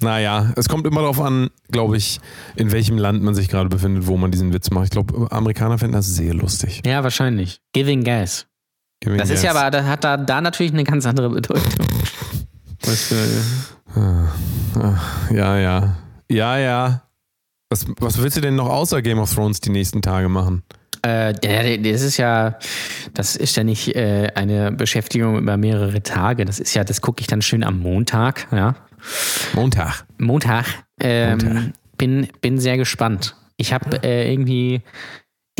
Naja, es kommt immer darauf an, glaube ich, in welchem Land man sich gerade befindet, wo man diesen Witz macht. Ich glaube, Amerikaner finden das sehr lustig. Ja, wahrscheinlich. Giving Gas. Giving Das ist ja gas. aber, das hat da, da natürlich eine ganz andere Bedeutung. Was für, Ja, ja. Ja, ja. Was, was willst du denn noch außer Game of Thrones die nächsten Tage machen? äh, das ist ja, das ist ja nicht äh, eine Beschäftigung über mehrere Tage. Das ist ja, das gucke ich dann schön am Montag, ja. Montag. Montag. Ähm, Montag. Bin, bin sehr gespannt. Ich habe äh, irgendwie.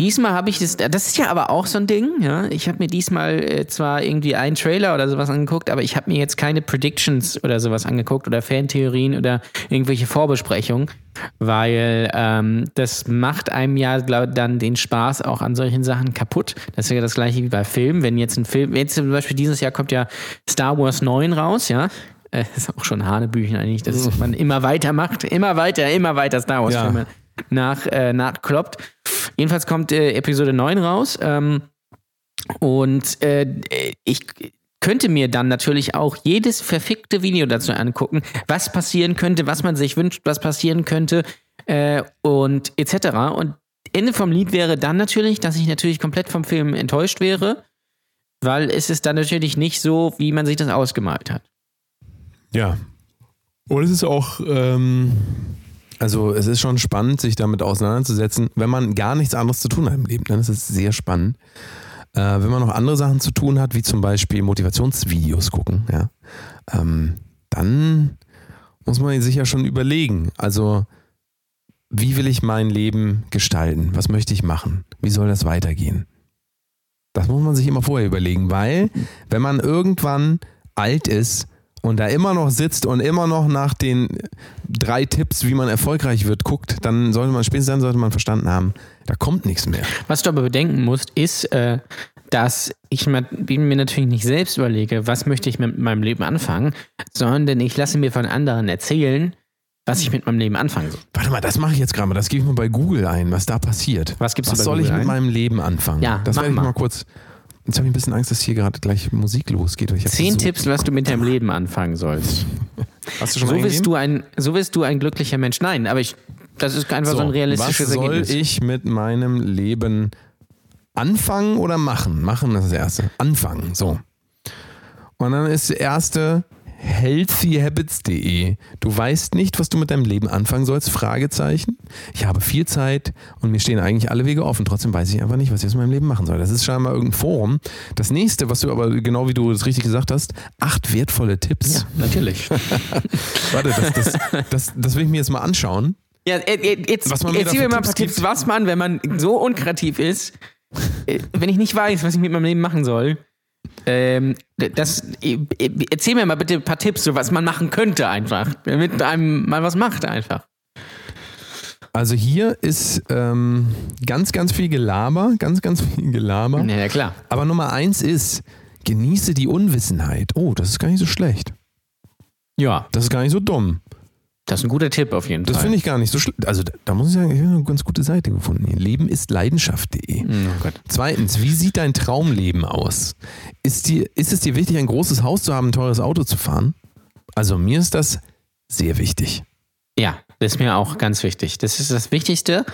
Diesmal habe ich das, das ist ja aber auch so ein Ding, ja. Ich habe mir diesmal äh, zwar irgendwie einen Trailer oder sowas angeguckt, aber ich habe mir jetzt keine Predictions oder sowas angeguckt oder Fantheorien oder irgendwelche Vorbesprechungen, weil ähm, das macht einem ja glaub, dann den Spaß auch an solchen Sachen kaputt. Das ist ja das gleiche wie bei Filmen. Wenn jetzt ein Film, jetzt zum Beispiel dieses Jahr kommt ja Star Wars 9 raus, ja. Äh, ist auch schon Hanebüchen eigentlich, dass man immer weiter macht, immer weiter, immer weiter Star Wars Ja. Nach, äh, nachkloppt. Jedenfalls kommt äh, Episode 9 raus. Ähm, und äh, ich könnte mir dann natürlich auch jedes verfickte Video dazu angucken, was passieren könnte, was man sich wünscht, was passieren könnte äh, und etc. Und Ende vom Lied wäre dann natürlich, dass ich natürlich komplett vom Film enttäuscht wäre, weil es ist dann natürlich nicht so, wie man sich das ausgemalt hat. Ja. Und es ist auch, ähm, also es ist schon spannend, sich damit auseinanderzusetzen, wenn man gar nichts anderes zu tun hat im Leben. Dann ist es sehr spannend. Äh, wenn man noch andere Sachen zu tun hat, wie zum Beispiel Motivationsvideos gucken, ja, ähm, dann muss man sich ja schon überlegen. Also, wie will ich mein Leben gestalten? Was möchte ich machen? Wie soll das weitergehen? Das muss man sich immer vorher überlegen, weil wenn man irgendwann alt ist und da immer noch sitzt und immer noch nach den drei Tipps, wie man erfolgreich wird, guckt, dann sollte man spätestens dann sollte man verstanden haben, da kommt nichts mehr. Was du aber bedenken musst, ist, äh, dass ich mir, natürlich nicht selbst überlege, was möchte ich mit meinem Leben anfangen, sondern ich lasse mir von anderen erzählen, was ich mit meinem Leben anfangen soll. Warte mal, das mache ich jetzt gerade mal. Das gebe ich mal bei Google ein, was da passiert. Was gibst du was soll Google ich mit ein? meinem Leben anfangen? Ja, das mach werde ich mal. mal kurz. Jetzt habe ich ein bisschen Angst, dass hier gerade gleich Musik losgeht. Zehn so- Tipps, was du mit deinem Leben anfangen sollst. <laughs> Hast du schon So eingegeben? bist, du ein, so bist du ein glücklicher Mensch. Nein, aber ich, das ist einfach so, ein realistisches was soll Ergebnis. ich mit meinem Leben anfangen oder machen? Machen ist das erste. Anfangen, so. Und dann ist der erste healthyhabits.de. Du weißt nicht, was du mit deinem Leben anfangen sollst? Fragezeichen. Ich habe viel Zeit und mir stehen eigentlich alle Wege offen. Trotzdem weiß ich einfach nicht, was ich aus meinem Leben machen soll. Das ist scheinbar irgendein Forum. Das nächste, was du aber genau wie du es richtig gesagt hast, acht wertvolle Tipps. ja, natürlich. <laughs> Warte, das, das, das, das will ich mir jetzt mal anschauen. Ja, äh, äh, jetzt Was man da mir für mal ein paar Tipps Tipps, was man, wenn man so unkreativ ist, äh, wenn ich nicht weiß, was ich mit meinem Leben machen soll, ähm, das, äh, äh, erzähl mir mal bitte ein paar Tipps, so was man machen könnte einfach, damit einem mal was macht einfach. Also hier ist ähm, ganz, ganz viel Gelaber, ganz, ganz viel Gelaber. Ja, ja klar. Aber Nummer eins ist, genieße die Unwissenheit. Oh, das ist gar nicht so schlecht. Ja, Das ist gar nicht so dumm. Das ist ein guter Tipp auf jeden Das Fall. finde ich gar nicht so schlecht. Also da, muss ich sagen, ich habe eine ganz gute Seite gefunden. Leben ist Leidenschaft.de. Oh Gott. Zweitens, wie sieht dein Traumleben aus? Ist, dir, ist es dir wichtig, ein großes Haus zu haben, ein teures Auto zu fahren? Also mir ist das sehr wichtig. Ja, Das ist mir auch ganz wichtig. Das ist das Wichtigste,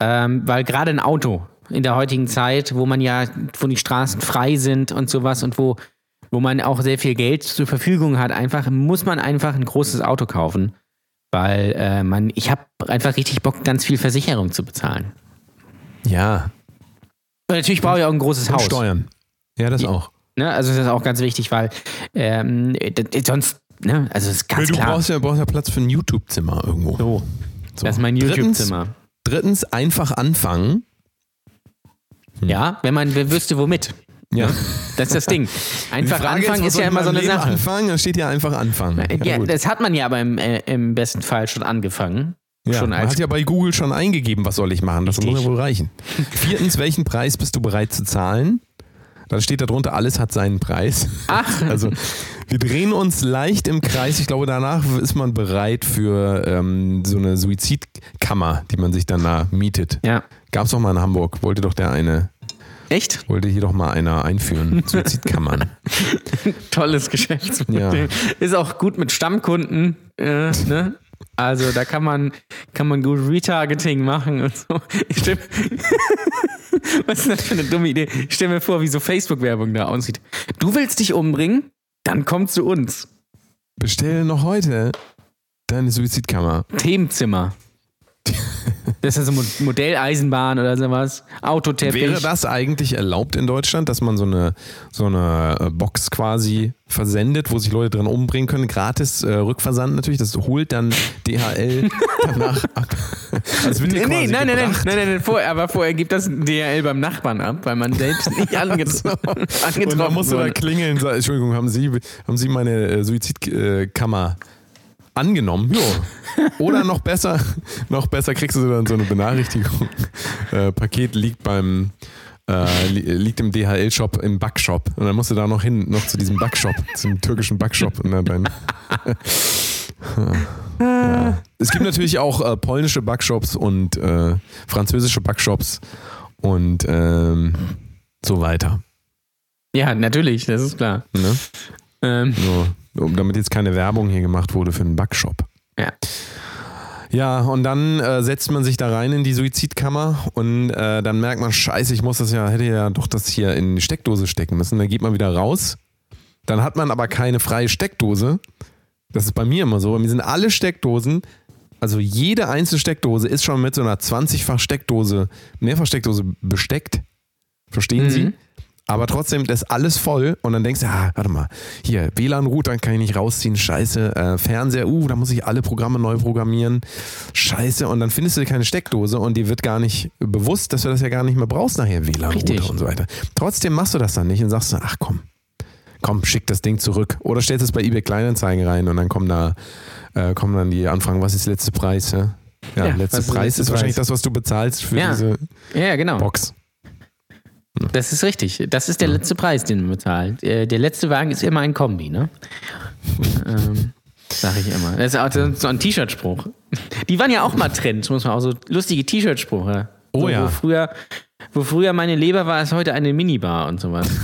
ähm, weil gerade ein Auto in der heutigen Zeit, wo man ja, wo die Straßen frei sind und sowas und wo, wo man auch sehr viel Geld zur Verfügung hat, einfach muss man einfach ein großes Auto kaufen, weil äh, man, ich habe einfach richtig Bock, ganz viel Versicherung zu bezahlen. Ja. Und natürlich brauche ich auch ein großes Und Haus. Steuern. Ja, das auch. Ne? Also das ist auch ganz wichtig, weil ähm, sonst, ne? also ist ganz du klar. brauchst ja, brauchst ja Platz für ein YouTube-Zimmer irgendwo. so, So. das ist mein Drittens- YouTube-Zimmer. Drittens, einfach anfangen. Ja, wenn man wüsste, womit. Ja. Das ist das Ding. Einfach anfangen ist, soll ja immer so eine Leben Sache. Anfangen, da steht ja einfach anfangen. Ja, gut. das hat man ja aber im, äh, im besten Fall schon angefangen. Ja, schon man hat ja bei Google schon eingegeben, was soll ich machen. Das Richtig. muss ja wohl reichen. Viertens, <laughs> welchen Preis bist du bereit zu zahlen? Dann steht da drunter, alles hat seinen Preis. Ach, <laughs> Also wir drehen uns leicht im Kreis. Ich glaube, danach ist man bereit für ähm, so eine Suizidkammer, die man sich dann da mietet. ja. Gab es doch mal in Hamburg. Wollte doch der eine, Echt? wollte hier doch mal einer einführen. <laughs> Suizidkammern. Tolles Geschäftsmodell. Ist auch gut mit Stammkunden. Äh, ne? Also da kann man, kann man gut Retargeting machen und so. Ich stell, <laughs> Was ist das für eine dumme Idee? Ich stell mir vor, wie so Facebook-Werbung da aussieht. Du willst dich umbringen? Dann komm zu uns. Bestell noch heute deine Suizidkammer. Themenzimmer. Das ist so Mo- Modelleisenbahn oder sowas. Autoteppich. Wäre das eigentlich erlaubt in Deutschland, dass man so eine, so eine äh, Box quasi versendet, wo sich Leute drin umbringen können? Gratis äh, Rückversand natürlich. Das holt dann DHL <laughs> danach ab. Also es wird Nee, nee, nein, nein, nein, nein, nein, nein, vorher, aber vorher gibt das DHL beim Nachbarn ab, weil man selbst nicht <laughs> angetroffen, angetroffen Und dann musst du da klingeln. Entschuldigung, haben Sie, haben Sie meine äh, Suizidkammer angenommen? Jo. <laughs> Oder noch besser, noch besser kriegst du dann so eine Benachrichtigung. Äh, Paket liegt beim äh, li liegt im DHL-Shop im Backshop. Und dann musst du da noch hin, noch zu diesem Backshop, zum türkischen Backshop. Und dann dein ja. Es gibt natürlich auch äh, polnische Backshops und äh, französische Backshops und ähm, so weiter. Ja, natürlich, das ist klar. Ne? Ähm, So, damit jetzt keine Werbung hier gemacht wurde für einen Backshop. ja. Ja, und dann äh, setzt man sich da rein in die Suizidkammer und äh, dann merkt man, scheiße, ich muss das ja, hätte ja doch das hier in die Steckdose stecken müssen. Dann geht man wieder raus. Dann hat man aber keine freie Steckdose. Das ist bei mir immer so. Bei mir sind alle Steckdosen, also jede einzelne Steckdose ist schon mit so einer 20-fach Steckdose, Mehrfachsteckdose besteckt. Verstehen Mhm. Sie? Aber trotzdem, das ist alles voll und dann denkst du, ah, warte mal, hier, WLAN-Router kann ich nicht rausziehen, scheiße, äh, Fernseher, uh, da muss ich alle Programme neu programmieren, scheiße und dann findest du keine Steckdose und dir wird gar nicht bewusst, dass du das ja gar nicht mehr brauchst nachher, WLAN-Router Richtig. und so weiter. Trotzdem machst du das dann nicht und sagst, ach komm, komm, schick das Ding zurück oder stellst es bei eBay Kleinanzeigen rein und dann kommen da, äh, kommen dann die Anfragen, was ist der letzte Preis, ja? Ja, Ja, letzter ist Preis letzte ist wahrscheinlich das, was du bezahlst für Ja. diese ja, genau. Box. Das ist richtig. Das ist der letzte Preis, den man bezahlt. Äh, Der letzte Wagen ist immer ein Kombi, ne? <laughs> ähm, sag ich immer. Das ist auch so ein T-Shirt-Spruch. Die waren ja auch mal Trend, muss man auch so lustige T-Shirt-Sprüche. Oh so, ja. Wo früher, wo früher meine Leber war, ist heute eine Minibar und sowas. <laughs>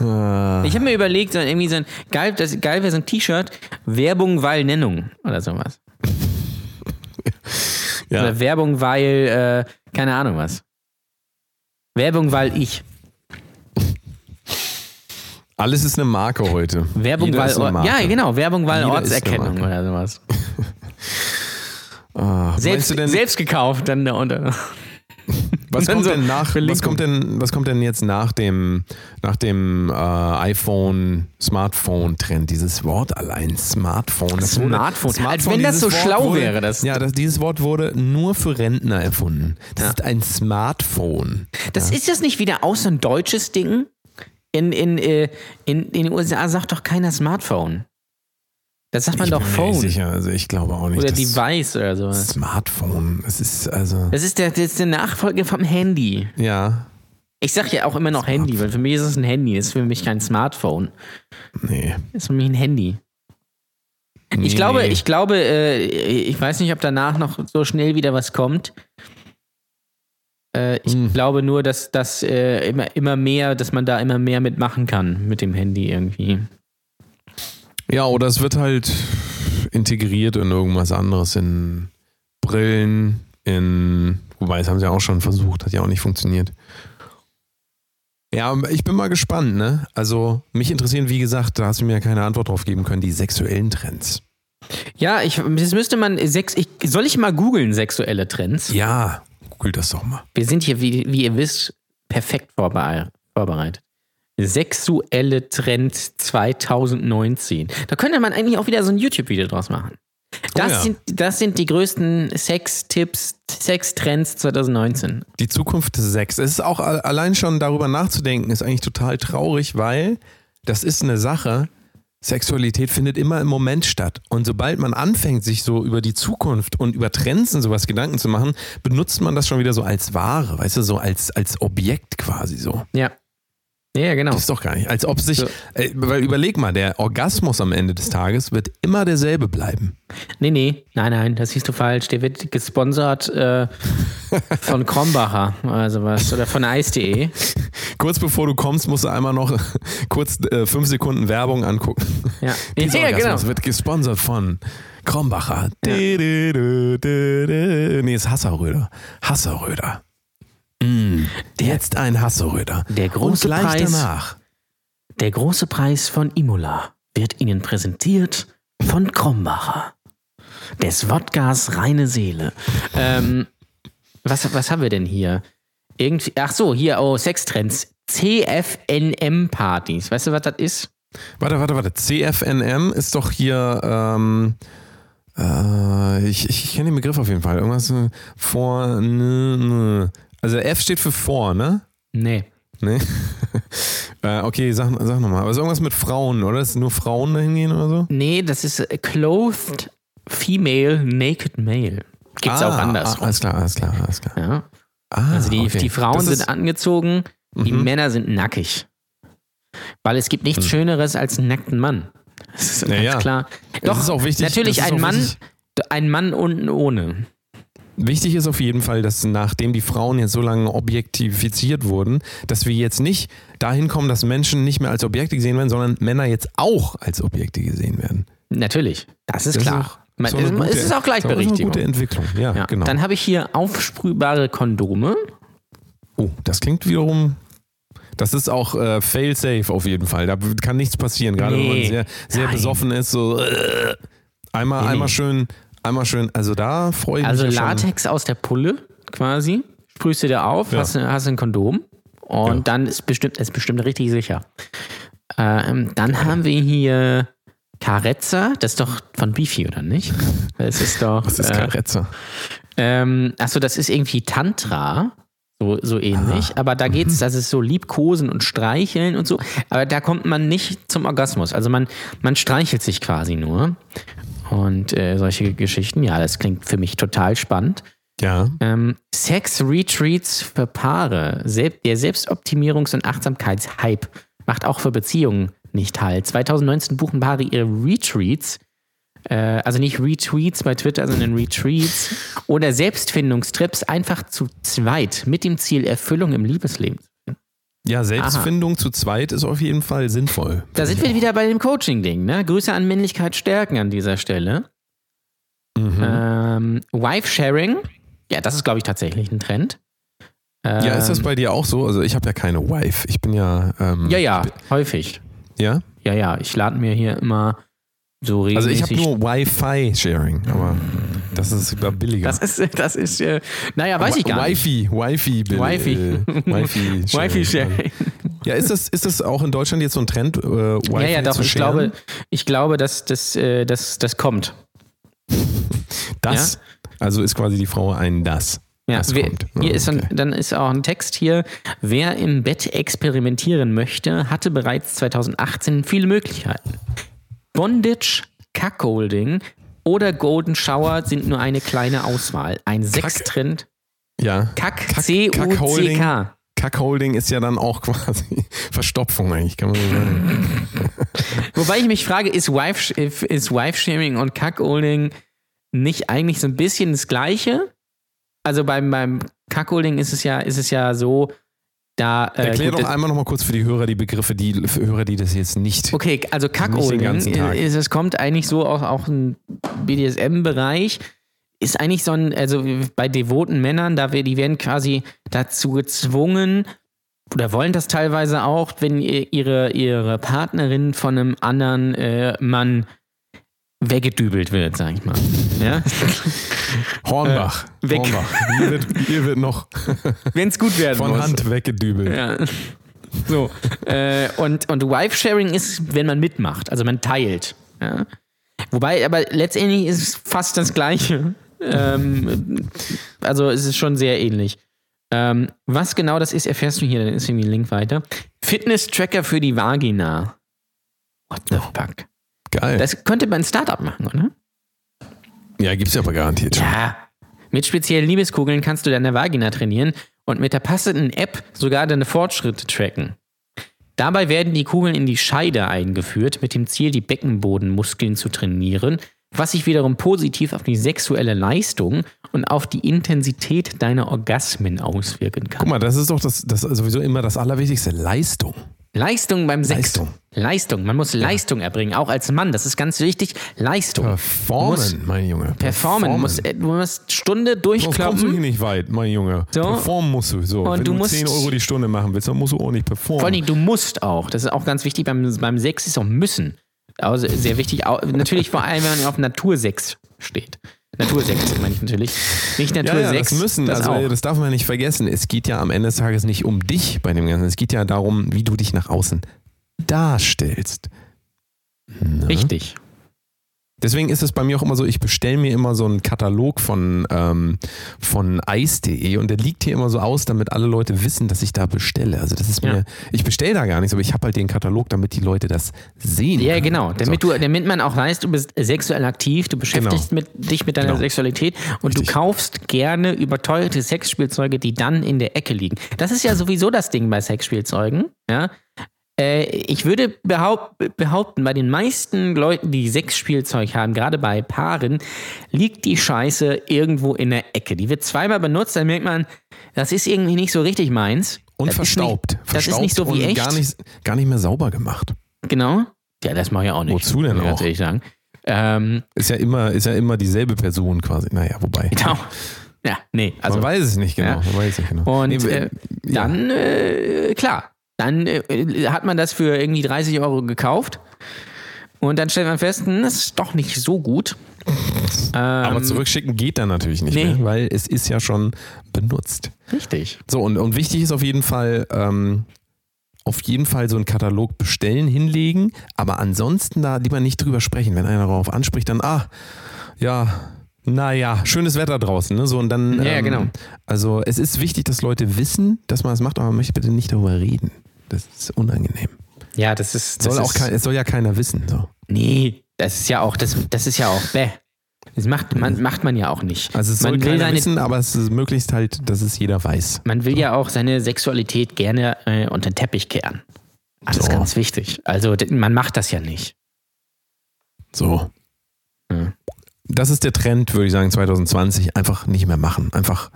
Ah. Ich habe mir überlegt, so irgendwie so ein geil, das, geil wäre so ein T-Shirt, Werbung weil Nennung oder sowas. <laughs> Ja. Oder Werbung weil, äh, keine Ahnung was. Werbung weil ich. Alles ist eine Marke heute. Werbung Jeder weil Marke. Ja, genau, Werbung weil Jeder Ortserkennung oder sowas. <laughs> Ah, Selbst, denn, selbst gekauft dann da unter. <laughs> was, kommt so denn nach, was, kommt denn, was kommt denn jetzt nach dem, nach dem äh, iPhone, Smartphone-Trend? Dieses Wort allein, Smartphone. Das wurde- Smartphone. Als wenn das so Wort schlau wurde, wäre, das- Ja, das, dieses Wort wurde nur für Rentner erfunden. Das Ja. ist ein Smartphone. Das ist das nicht wieder auch so ein deutsches Ding? In, in, äh, in, in den USA sagt doch keiner Smartphone. Das sagt man ich doch bin mir Phone. nicht sicher. Also ich glaube auch nicht. Oder Device oder sowas. Smartphone. Es ist also. Das ist der, das ist der Nachfolger vom Handy. Ja. Ich sag ja auch immer noch Handy, weil für mich ist es ein Handy, ist für mich kein Smartphone. Nee. Ist für mich ein Handy. Ich Nee, glaube, nee. ich glaube, äh, ich weiß nicht, ob danach noch so schnell wieder was kommt. Äh, ich Hm. glaube nur, dass das äh, immer, immer mehr, dass man da immer mehr mitmachen kann mit dem Handy irgendwie. Ja, oder es wird halt integriert in irgendwas anderes, in Brillen, in, wobei, das haben sie auch schon versucht, hat ja auch nicht funktioniert. Ja, ich bin mal gespannt, ne? Also, mich interessieren, wie gesagt, da hast du mir ja keine Antwort drauf geben können, die sexuellen Trends. Ja, ich, das müsste man, sex, ich, soll ich mal googeln, sexuelle Trends? Ja, google das doch mal. Wir sind hier, wie, wie ihr wisst, perfekt vorbei, vorbereitet. Sexuelle Trends 2019. Da könnte man eigentlich auch wieder so ein YouTube-Video draus machen. Das, ja. sind, das sind die größten Sex-Tipps, Sex-Trends 2019. Die Zukunft des Sex. Es ist auch allein schon darüber nachzudenken, ist eigentlich total traurig, weil das ist eine Sache. Sexualität findet immer im Moment statt. Und sobald man anfängt, sich so über die Zukunft und über Trends und sowas Gedanken zu machen, benutzt man das schon wieder so als Ware, weißt du, so als, als Objekt quasi so. Ja. Ja, genau. Das ist doch gar nicht. Als ob sich, So. äh, weil überleg mal, der Orgasmus am Ende des Tages wird immer derselbe bleiben. Nee, nee, nein, nein, das siehst du falsch. Der wird gesponsert äh, von Krombacher oder sowas oder von Eis.de. Kurz bevor du kommst, musst du einmal noch <laughs> kurz äh, fünf Sekunden Werbung angucken. Ja, <laughs> Dieser ja Orgasmus genau. wird gesponsert von Krombacher. Nee, ist Hasserröder. Hasseröder. Mm, jetzt ein Hasseröder. Der große Und gleich Preis. danach. Der große Preis von Imola wird Ihnen präsentiert von Krombacher. Des Wodkas reine Seele. Ähm, was, was haben wir denn hier? Irgendwie, ach so, hier, oh, Sextrends. CFNM-Partys. Weißt du, was das ist? Warte, warte, warte. CFNM ist doch hier. Ähm, äh, ich ich, ich kenne den Begriff auf jeden Fall. Irgendwas äh, vor. Also F steht für vor, ne? Nee. Nee. <laughs> äh, okay, sag, sag nochmal. Aber ist irgendwas mit Frauen, oder? Ist nur Frauen da hingehen oder so? Nee, das ist äh, Clothed Female Naked Male. Gibt's auch Ah, andersrum. Alles klar, alles klar, alles klar. ja. Ah, Also die, okay. die Frauen Das ist- sind angezogen, die Mhm. Männer sind nackig. Weil es gibt nichts Schöneres als einen nackten Mann. Das ist Ja, ganz ja. klar. Das Doch, ist auch wichtig, natürlich das ein Mann, wichtig. ein Mann unten ohne. Wichtig ist auf jeden Fall, dass nachdem die Frauen jetzt so lange objektifiziert wurden, dass wir jetzt nicht dahin kommen, dass Menschen nicht mehr als Objekte gesehen werden, sondern Männer jetzt auch als Objekte gesehen werden. Natürlich, das ist Das klar. auch Man, so gute- es ist auch Das ist eine Gleichberechtigung. gute Entwicklung. Ja, ja. genau. Dann habe ich hier aufsprühbare Kondome. oh, das klingt wiederum. Das ist auch äh, fail-safe auf jeden Fall. Da kann nichts passieren, gerade wenn man Nee. sehr, sehr Nein. besoffen ist. So, äh, einmal, Nee, einmal nee. schön, einmal schön. Also da freue ich Also mich. ja schon. Latex aus der Pulle quasi. Sprühst du dir auf, Ja. hast, hast ein Kondom und Ja. dann ist bestimmt, ist bestimmt richtig sicher. Ähm, dann haben wir hier Carezza, das ist doch von Beefy, oder nicht? Das ist doch. Das ist äh, Karetzer. ähm, achso, das ist irgendwie Tantra. So, so ähnlich. Aber da geht's, das ist so liebkosen und streicheln und so. Aber da kommt man nicht zum Orgasmus. Also man, man streichelt sich quasi nur. Und äh, solche Geschichten, ja, das klingt für mich total spannend. Ja. Ähm, Sex-Retreats für Paare. Sel der Selbstoptimierungs- und Achtsamkeitshype macht auch für Beziehungen nicht halt. 2019 buchen Paare ihre Retreats, äh, also nicht Retweets bei Twitter, sondern Retreats <laughs> oder Selbstfindungstrips einfach zu zweit mit dem Ziel Erfüllung im Liebesleben. Ja, Selbstfindung zu zweit ist auf jeden Fall sinnvoll. Da sind wir wieder bei dem Coaching-Ding, ne? Grüße an Männlichkeit stärken an dieser Stelle. Mhm. Ähm, Wife-Sharing, ja, das ist, glaube ich, tatsächlich ein Trend. ja, ist das Ähm, bei dir auch so? Also ich habe ja keine Wife. Ich bin ja. Ähm, Ja, ja, häufig. Ja? Ja, ja, ich lade mir hier immer so Also ich regelmäßig. habe nur Wi-Fi-Sharing, aber das ist da billiger. das ist, <laughs> das ist, äh, naja, weiß ich gar nicht. Wi-Fi, Wi-Fi, Wi-Fi. äh, Wi-Fi, <laughs> Wifi-Sharing. Ja, ist das, ist das auch in Deutschland jetzt so ein Trend? Äh, Wi-Fi Ja, ja, doch, zu ich glaube, ich glaube, dass das, äh, das, das kommt. das. Also ist quasi die Frau ein das. Ja, das wer, kommt. hier Ah, ist dann, okay. dann ist auch ein Text hier. Wer im Bett experimentieren möchte, hatte bereits 2018 viele Möglichkeiten. Bondage, Cuckolding oder Golden Shower sind nur eine kleine Auswahl. Ein Sextrend. Ja. Kack, Kack- C-U-C-K. Kackholding. Kackholding ist ja dann auch <laughs> quasi Verstopfung eigentlich, kann man so sagen. <laughs> Wobei ich mich frage, ist Wife- ist Wife-Sharing und Cuckolding nicht eigentlich so ein bisschen das Gleiche? Also beim, beim Cuckolding ist es ja, ist es ja so, Da, äh, Erklär gut, doch einmal noch mal kurz für die Hörer die Begriffe, die für Hörer, die das jetzt nicht. Okay, also Nicht den Cuckolding, ganzen Tag. ist, es kommt eigentlich so auch, auch ein BDSM-Bereich. Ist eigentlich so ein, also bei devoten Männern, da wir, die werden quasi dazu gezwungen, oder wollen das teilweise auch, wenn ihr- ihre, ihre Partnerin von einem anderen äh, Mann weggedübelt wird, sag ich mal. Ja? <laughs> Hornbach. Äh, weg. Hornbach. Hier wird, hier wird noch <laughs> Wenn es gut werden von muss. Hand weggedübelt. Ja. So. äh, und, und Wife-Sharing ist, wenn man mitmacht, also man teilt. Ja? Wobei, aber letztendlich ist es fast das Gleiche. Ähm, also es ist schon sehr ähnlich. Ähm, was genau das ist, erfährst du hier, dann ist irgendwie ein Link weiter. Fitness-Tracker für die Vagina. What the fuck? Geil. Das könnte man ein Startup machen, oder? ja, gibt's ja aber garantiert schon. Ja. Mit speziellen Liebeskugeln kannst du deine Vagina trainieren und mit der passenden App sogar deine Fortschritte tracken. Dabei werden die Kugeln in die Scheide eingeführt, mit dem Ziel, die Beckenbodenmuskeln zu trainieren, was sich wiederum positiv auf die sexuelle Leistung und auf die Intensität deiner Orgasmen auswirken Guck kann. mal, das ist doch das, das sowieso immer das Allerwichtigste. Leistung. Leistung beim Sex. Leistung. Leistung. Man muss Leistung erbringen, auch als Mann. Das ist ganz wichtig. Leistung. Performen, Muss mein Junge. Performen. Muss, äh, du musst Stunde Sonst kommst du hier nicht weit, mein Junge. So. Performen musst du. So. Und Wenn du du, musst- 10 Euro die Stunde machen willst, dann musst du ordentlich performen. Vor allem, du musst auch. Das ist auch ganz wichtig beim, beim Sex, ist auch müssen. Also sehr wichtig. Natürlich vor allem, wenn man auf Natursex steht. Natursex <laughs> meine ich natürlich. Nicht ja, ja, Natursex. das müssen. das also auch. das darf man nicht vergessen. Es geht ja am Ende des Tages nicht um dich bei dem Ganzen. Es geht ja darum, wie du dich nach außen darstellst. Ne? Richtig. Deswegen ist es bei mir auch immer so, ich bestelle mir immer so einen Katalog von, ähm, von Eis.de und der liegt hier immer so aus, damit alle Leute wissen, dass ich da bestelle. Also das ist mir, Ja. ich bestelle da gar nichts, aber ich habe halt den Katalog, damit die Leute das sehen. Ja, genau. Damit, so. du, damit man auch weiß, du bist sexuell aktiv, du beschäftigst mit, dich mit deiner Genau. Sexualität und Richtig. du kaufst gerne überteuerte Sexspielzeuge, die dann in der Ecke liegen. Das ist ja sowieso das Ding bei Sexspielzeugen. Ja? Äh, ich würde behaupt, behaupten, bei den meisten Leuten, die Sexspielzeug haben, gerade bei Paaren, liegt die Scheiße irgendwo in der Ecke. Die wird zweimal benutzt, dann merkt man, das ist irgendwie nicht so richtig meins. Und das verstaubt. Ist nicht, das ist nicht so verstaubt wie echt. Gar nicht, gar nicht mehr sauber gemacht. Genau. Ja, das mache ich auch nicht. Wozu denn ich auch? ehrlich sagen. Ähm, Ist ja immer, ist ja immer dieselbe Person quasi. Naja, wobei. Genau. Ja, nee, also. man weiß es nicht genau. Ja. Man weiß es nicht genau. Und Nee, äh, ja. dann, äh, klar, dann äh, hat man das für irgendwie 30 Euro gekauft. Und dann stellt man fest, hm, das ist doch nicht so gut. Ähm, aber zurückschicken geht dann natürlich nicht nee. mehr, weil es ist ja schon benutzt. Richtig. So, und, und wichtig ist auf jeden Fall, ähm, auf jeden Fall so einen Katalog bestellen, hinlegen, aber ansonsten da lieber nicht drüber sprechen. Wenn einer darauf anspricht, dann, ah, ja, naja, schönes Wetter draußen, ne? So, und dann, Ja, ja, genau. Also, es ist wichtig, dass Leute wissen, dass man das macht, aber man möchte bitte nicht darüber reden. Das ist unangenehm. Ja, das ist. Das Soll auch ist, kein, es soll ja keiner wissen. So. Nee, das ist ja auch, das, das ist ja auch, bäh. Das macht man, macht man ja auch nicht. Also, es soll man will keiner seine, wissen, aber es ist möglichst halt, dass es jeder weiß. Man will ja auch seine Sexualität gerne äh, unter den Teppich kehren. Das ist So. ganz wichtig. Also, man macht das ja nicht. So. Ja. Das ist der Trend, würde ich sagen, 2020. Einfach nicht mehr machen. Einfach,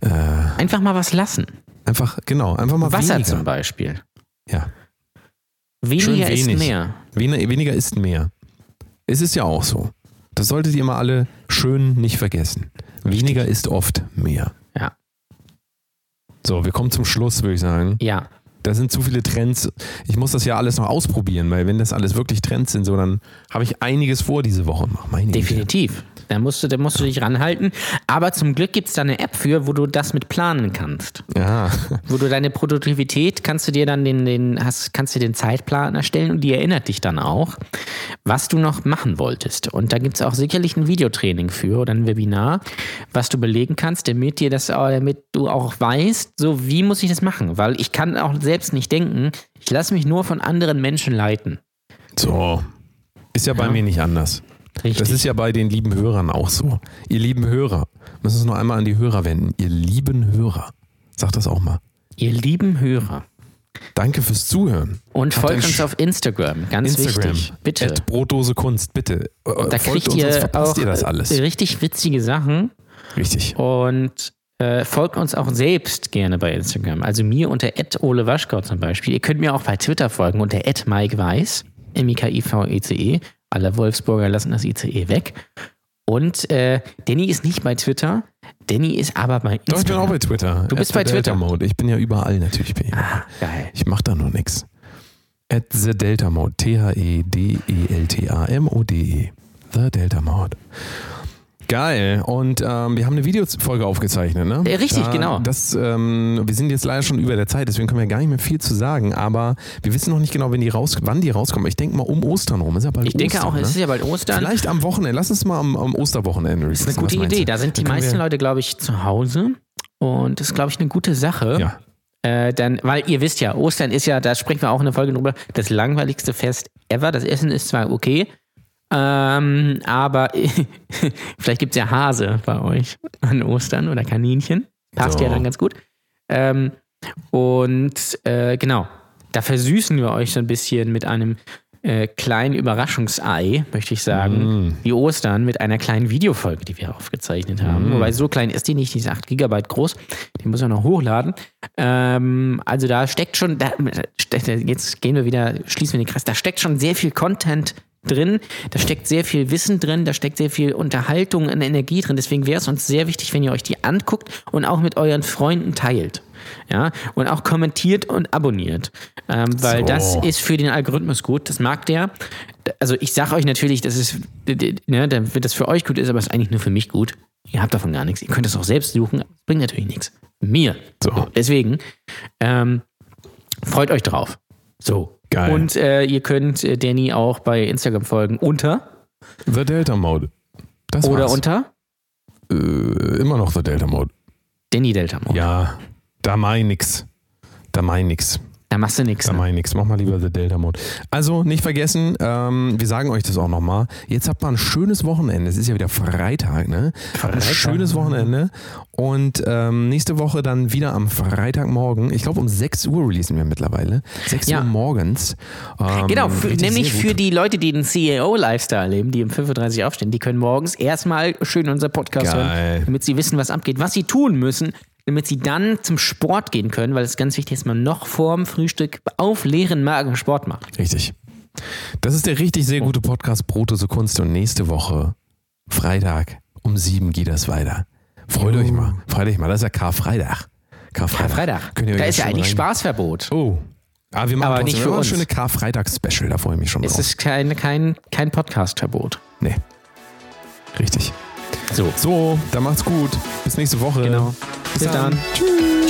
äh, Einfach mal was lassen. Einfach, genau, einfach mal Wasser weniger. zum Beispiel. Ja. Weniger ist mehr. Weniger, weniger ist mehr. Es ist ja auch so. Das solltet ihr immer alle schön nicht vergessen. Weniger ist oft mehr. Ja. So, wir kommen zum Schluss, würde ich sagen. Ja. Da sind zu viele Trends. Ich muss das ja alles noch ausprobieren, weil wenn das alles wirklich Trends sind, so dann habe ich einiges vor diese Woche. Ach, Meine Güte. Da musst du, da musst du dich ranhalten. Aber zum Glück gibt es da eine App für, wo du das mit planen kannst. Ja. Wo du deine Produktivität kannst du dir dann den, den hast, kannst du den Zeitplan erstellen und die erinnert dich dann auch, was du noch machen wolltest. Und da gibt es auch sicherlich ein Videotraining für oder ein Webinar, was du belegen kannst, damit dir das, damit du auch weißt, so wie muss ich das machen? Weil ich kann auch selbst nicht denken, ich lasse mich nur von anderen Menschen leiten. So. Ist ja bei Ja. mir nicht anders. Richtig. Das ist ja bei den lieben Hörern auch so. Ihr lieben Hörer, müssen es noch einmal an die Hörer wenden. Ihr lieben Hörer. Sag das auch mal. Ihr lieben Hörer. Danke fürs Zuhören. Und Habt folgt uns auf Instagram, ganz Instagram. wichtig. Bitte. At Brotdose Kunst, bitte. Äh, Da Folgt kriegt uns, ihr verpasst auch ihr das alles. richtig witzige Sachen. Richtig. Und äh, folgt uns auch selbst gerne bei Instagram. Also mir unter Ole Waschkau zum Beispiel. Ihr könnt mir auch bei Twitter folgen unter Mike Weiß, M-I-K-I-V-E-C-E. Alle Wolfsburger lassen das ICE weg. Und äh, Danny ist nicht bei Twitter. Danny ist aber bei Instagram. Doch, ich bin auch bei Twitter. Du bist At bei Twitter. Mode. Ich bin ja überall natürlich. Bin ich. Ah, geil. Ich mach da nur nix. At the Delta Mode. E T-H-E-D-E-L-T-A-M-O-D-E. The Delta Mode. Geil. Und ähm, wir haben eine Videofolge aufgezeichnet, ne? Ja, richtig, genau. Das, ähm, wir sind jetzt leider schon über der Zeit, deswegen können wir gar nicht mehr viel zu sagen, aber wir wissen noch nicht genau, wenn die raus, wann die rauskommen. Ich denke mal um Ostern rum. Ist ja bald Ich denke Ostern, auch, ne? es ist ja bald Ostern. Vielleicht am Wochenende. Lass uns mal am, am Osterwochenende. Das ist eine gute Idee. Da sind die meisten Leute, glaube ich, zu Hause. Und das ist, glaube ich, eine gute Sache. Ja. Äh, dann, weil ihr wisst ja, Ostern ist ja, da sprechen wir auch in der Folge drüber, das langweiligste Fest ever. Das Essen ist zwar okay, ähm, aber <laughs> vielleicht gibt es ja Hase bei euch an Ostern oder Kaninchen. Passt So. ja dann ganz gut. Ähm, und äh, genau, da versüßen wir euch so ein bisschen mit einem äh, kleinen Überraschungsei, möchte ich sagen, wie Ostern mit einer kleinen Videofolge, die wir aufgezeichnet haben. Wobei so klein ist die nicht, die ist 8 Gigabyte groß. Die muss man noch hochladen. Ähm, also da steckt schon, da, steckt- jetzt gehen wir wieder, schließen wir den Kreis, da steckt schon sehr viel Content drin, da steckt sehr viel Wissen drin, da steckt sehr viel Unterhaltung und Energie drin. Deswegen wäre es uns sehr wichtig, wenn ihr euch die anguckt und auch mit euren Freunden teilt. Ja, und auch kommentiert und abonniert. Ähm, weil So. das ist für den Algorithmus gut. Das mag der. Also ich sage euch natürlich, das ist, ne, damit das für euch gut ist, aber es ist eigentlich nur für mich gut. Ihr habt davon gar nichts. Ihr könnt es auch selbst suchen, es bringt natürlich nichts. Mir. So. Deswegen ähm, freut euch drauf. So. Geil. Und äh, ihr könnt äh, Danny auch bei Instagram folgen unter The Delta Mode. Das oder war's. unter Äh, immer noch The Delta Mode. Danny Delta. Mode. Ja, da ich nix. Da ich nix. Da machst du nichts. Da Ne? mach ich nix. Mach mal lieber The Delta Mode. Also nicht vergessen, ähm, wir sagen euch das auch nochmal. Jetzt habt ihr ein schönes Wochenende. Es ist ja wieder Freitag, ne? Ein schönes Wochenende. Und ähm, nächste Woche dann wieder am Freitagmorgen. Ich glaube um 6 Uhr releasen wir mittlerweile. 6 Ja. Uhr morgens. Ähm, Genau, für, nämlich für die Leute, die den CEO-Lifestyle leben, die um 5.30 Uhr aufstehen, die können morgens erstmal schön unseren Podcast Geil. hören, damit sie wissen, was abgeht, was sie tun müssen, damit sie dann zum Sport gehen können, weil es ist ganz wichtig, dass man noch vorm Frühstück auf leeren Magen Sport macht. Richtig. Das ist der richtig sehr gute Podcast Brotose Kunst und nächste Woche, Freitag um sieben geht das weiter. Freut euch mal. Freut euch mal. Das ist ja Karfreitag. Karfreitag. Freitag. Könnt ihr Da ist ja eigentlich rein- Spaßverbot. Oh. Aber wir machen Aber nicht für uns. ein schöne Karfreitags-Special. Da freue ich mich schon Es drauf. ist kein, kein, kein Podcast-Verbot. Nee. Richtig. So. So, dann macht's gut. Bis nächste Woche. Genau. Bis, Bis dann. dann. Tschüss.